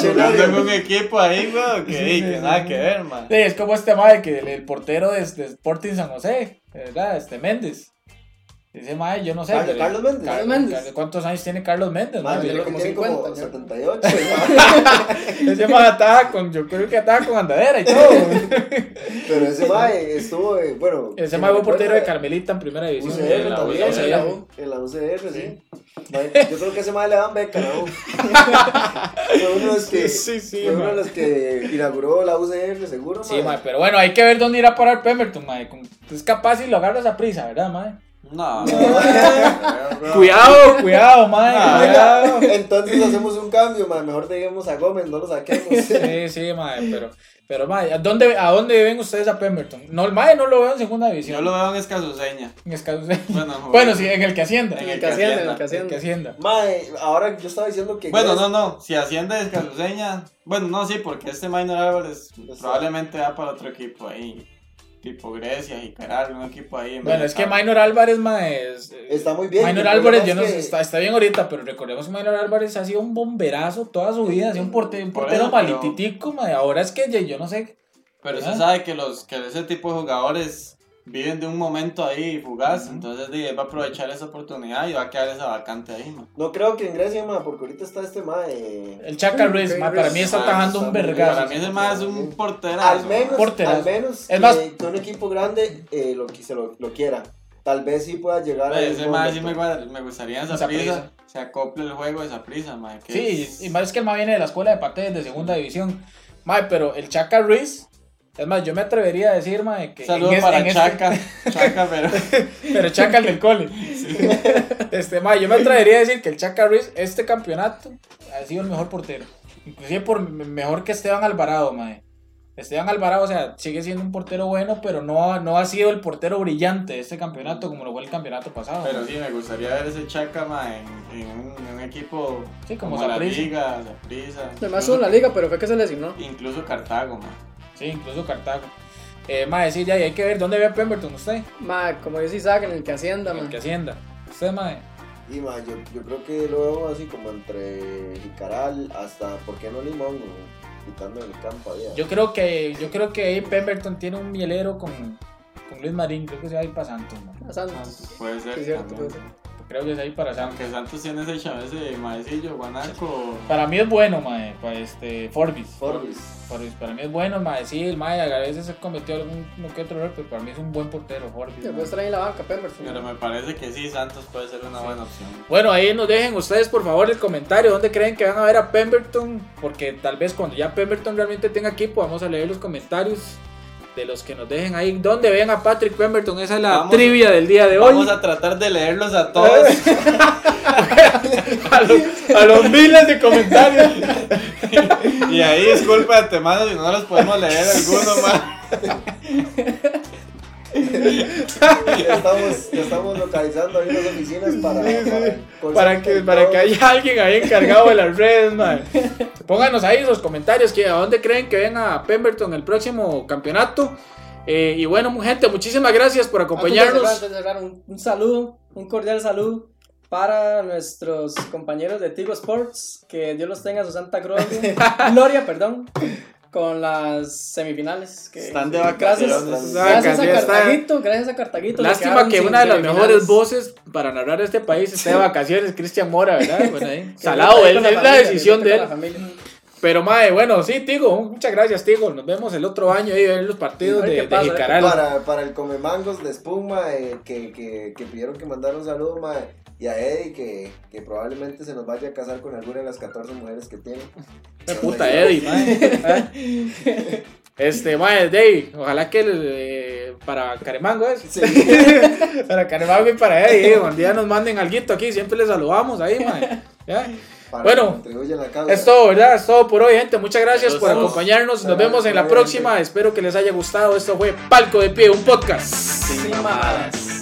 jugando, en un equipo ahí, weón, que, Sí, que sí, nada sí. que ver, man. Sí, es como este mae que el, el portero de, de Sporting San José, ¿verdad? Este Méndez. Ese mae, yo no sé. Carlos Méndez. Carlos Méndez. ¿Cuántos años tiene Carlos Méndez? Mae? como tiene como 50 ya. 78. Ese mae ataja con, yo creo que ataja con andadera y todo. Pero ese mae estuvo, eh, bueno. Ese si mae fue portero de Carmelita en primera división. UCR en la también, UCR. en la U. En la UCR, sí. Yo creo que ese mae le dan beca, ¿no? Fue uno de los que, Sí, sí, fue uno de los que inauguró la UCR, seguro, Sí, mae. pero bueno, hay que ver dónde irá a parar Pemberton, mae. Es capaz y lo agarras a prisa, ¿verdad, mae? No, Cuidado, cuidado. Ah, cuidado. Entonces hacemos un cambio, mae. Mejor dejemos a Gómez, no lo saquemos. Sí, sí, mae, pero, pero mae, ¿a dónde, ¿a dónde ven ustedes a Pemberton? No, el mae no lo veo en segunda Yo división. lo veo en Escazuseña. En Escazú- Bueno, Bueno, sí, en el que hacienda. En En En el que asciende, en el que el que asciende. hacienda. Mae, ahora yo estaba diciendo que. Bueno, no, no. Si asciende de Escazuseña. Bueno, no, sí, porque este Minor Álvarez probablemente va para otro equipo ahí. Tipo Grecia, Jicaral, un equipo ahí. en Bueno, es que. Minor Álvarez, mae, es- Está muy bien. Minor Álvarez, yo no que- sé, está, está bien ahorita, pero recordemos que Minor Álvarez ha sido un bomberazo toda su vida, ha sido un portero, un Por portero eso, pero- malititico, mae, ahora es que yo no sé, Pero ¿Ah? se sabe que, los, que ese tipo de jugadores viven de un momento ahí fugaz. Entonces, di, él va a aprovechar esa oportunidad y va a quedar esa vacante ahí, man. No creo que en Grecia, mae, porque ahorita está este mae. el Chaca Ruiz, ok, mae, para mí está Ruiz, atajando está un vergazo. Para mí ese más es un portero. Al menos, Porterazo. al menos Es más- que, un equipo grande eh, lo, que se lo, lo quiera. Tal vez sí pueda llegar a ese más sí me, me gustaría en esa Saprissa. prisa. Se acople el juego de esa prisa, man. que Sí, es- y más es que el mae viene de la escuela de patés de segunda división, mae, pero el Chaca Ruiz, es más, yo me atrevería a decir, mae, que Saludo en es- para en este- Chaca. Chaca, pero. pero Chaca el del cole. Este, mae, yo me atrevería a decir que el Chaca Ruiz, este campeonato, ha sido el mejor portero. Inclusive por mejor que Esteban Alvarado, mae. Esteban Alvarado, o sea, sigue siendo un portero bueno, pero no, ha- no ha sido el portero brillante de este campeonato como lo fue el campeonato pasado. Pero mae. sí, me gustaría ver ese Chaca, man, en, en un, en un equipo Sí, como la Saprissa. Liga, Saprissa. Además estuvo en la liga, pero fue que se lesionó. Incluso Cartago, man. Sí, incluso Cartago. Eh, mae, sí, ya, y hay que ver dónde ve a Pemberton usted. Ma, como dice Isaac, en el que hacienda, El man. que Hacienda. Usted, mae. Y mae, yo, yo creo que lo veo así como entre Jicaral hasta, ¿por qué no Limón? güey? Quitando el campo ahí. Yo creo que yo creo que ahí Pemberton tiene un mielero con, con Luis Marín, creo que se va a ir para Santos, mae. A Santos. Santos, puede ser. Sí, cierto, también. puede ser. Creo que se va a ir para Santos. Aunque Santos tiene ese chave, ese maecillo, guanaco. Para mí es bueno, mae, para este Forbis. Forbis. Forbis, para mí es bueno, mae, sí, el mae a veces se cometió algún que otro error, pero para mí es un buen portero, Forbis. Se mae. puede estar ahí en la banca, Pemberton. Pero me parece que sí, Santos puede ser una buena opción. Bueno, ahí nos dejen ustedes por favor el comentario dónde creen que van a ver a Pemberton, porque tal vez cuando ya Pemberton realmente tenga equipo vamos a leer los comentarios de los que nos dejen ahí. ¿Dónde ven a Patrick Pemberton? Esa es la Vamos- trivia del día de hoy. Vamos a tratar de leerlos a todos. a, los, a los miles de comentarios. y ahí, disculpa de antemano si no los podemos leer alguno más. Ya estamos, ya estamos localizando ahí las oficinas para, para, Para que, para que haya alguien ahí encargado de las redes, man. Pónganos ahí los comentarios que a dónde creen que ven a Pemberton el próximo campeonato. Eh, y bueno, gente, muchísimas gracias por Antes de cerrar, acompañarnos. antes de cerrar, un, un saludo, un cordial saludo para nuestros compañeros de Tigo Sports. Que Dios los tenga su santa gloria, gloria perdón, con las semifinales. Que, Están de gracias, vacaciones. gracias a. Cartaguito, gracias a Cartaguito. Lástima que una de las mejores voces para narrar este país esté de vacaciones, Cristian Mora, ¿verdad? Bueno, ahí, Que salado, él, es la familia, que decisión de él. Pero, mae, bueno, sí, Tigo, muchas gracias, Tigo. Nos vemos el otro año ahí en los partidos de, de Jicaral. Para, para el Come Mangos de Espuma, eh, que, que, que pidieron que mandara un saludo, mae, y a Eddie, que, que probablemente se nos vaya a casar con alguna de las 14 mujeres que tiene. Qué puta Eddie, mae. Este, mae, Dave, ojalá que el, eh, para Caremango es. Sí. para Caremango y para Eddie, eh, un día nos manden algo aquí, siempre les saludamos ahí, mae. ¿Ya? Para Bueno, que contribuya en la causa. Es todo, ¿verdad? Es todo por hoy, gente. Muchas gracias por acompañarnos. Nos vemos en la próxima. Espero que les haya gustado. Esto fue Palco de Pie, un podcast. Sin mamadas.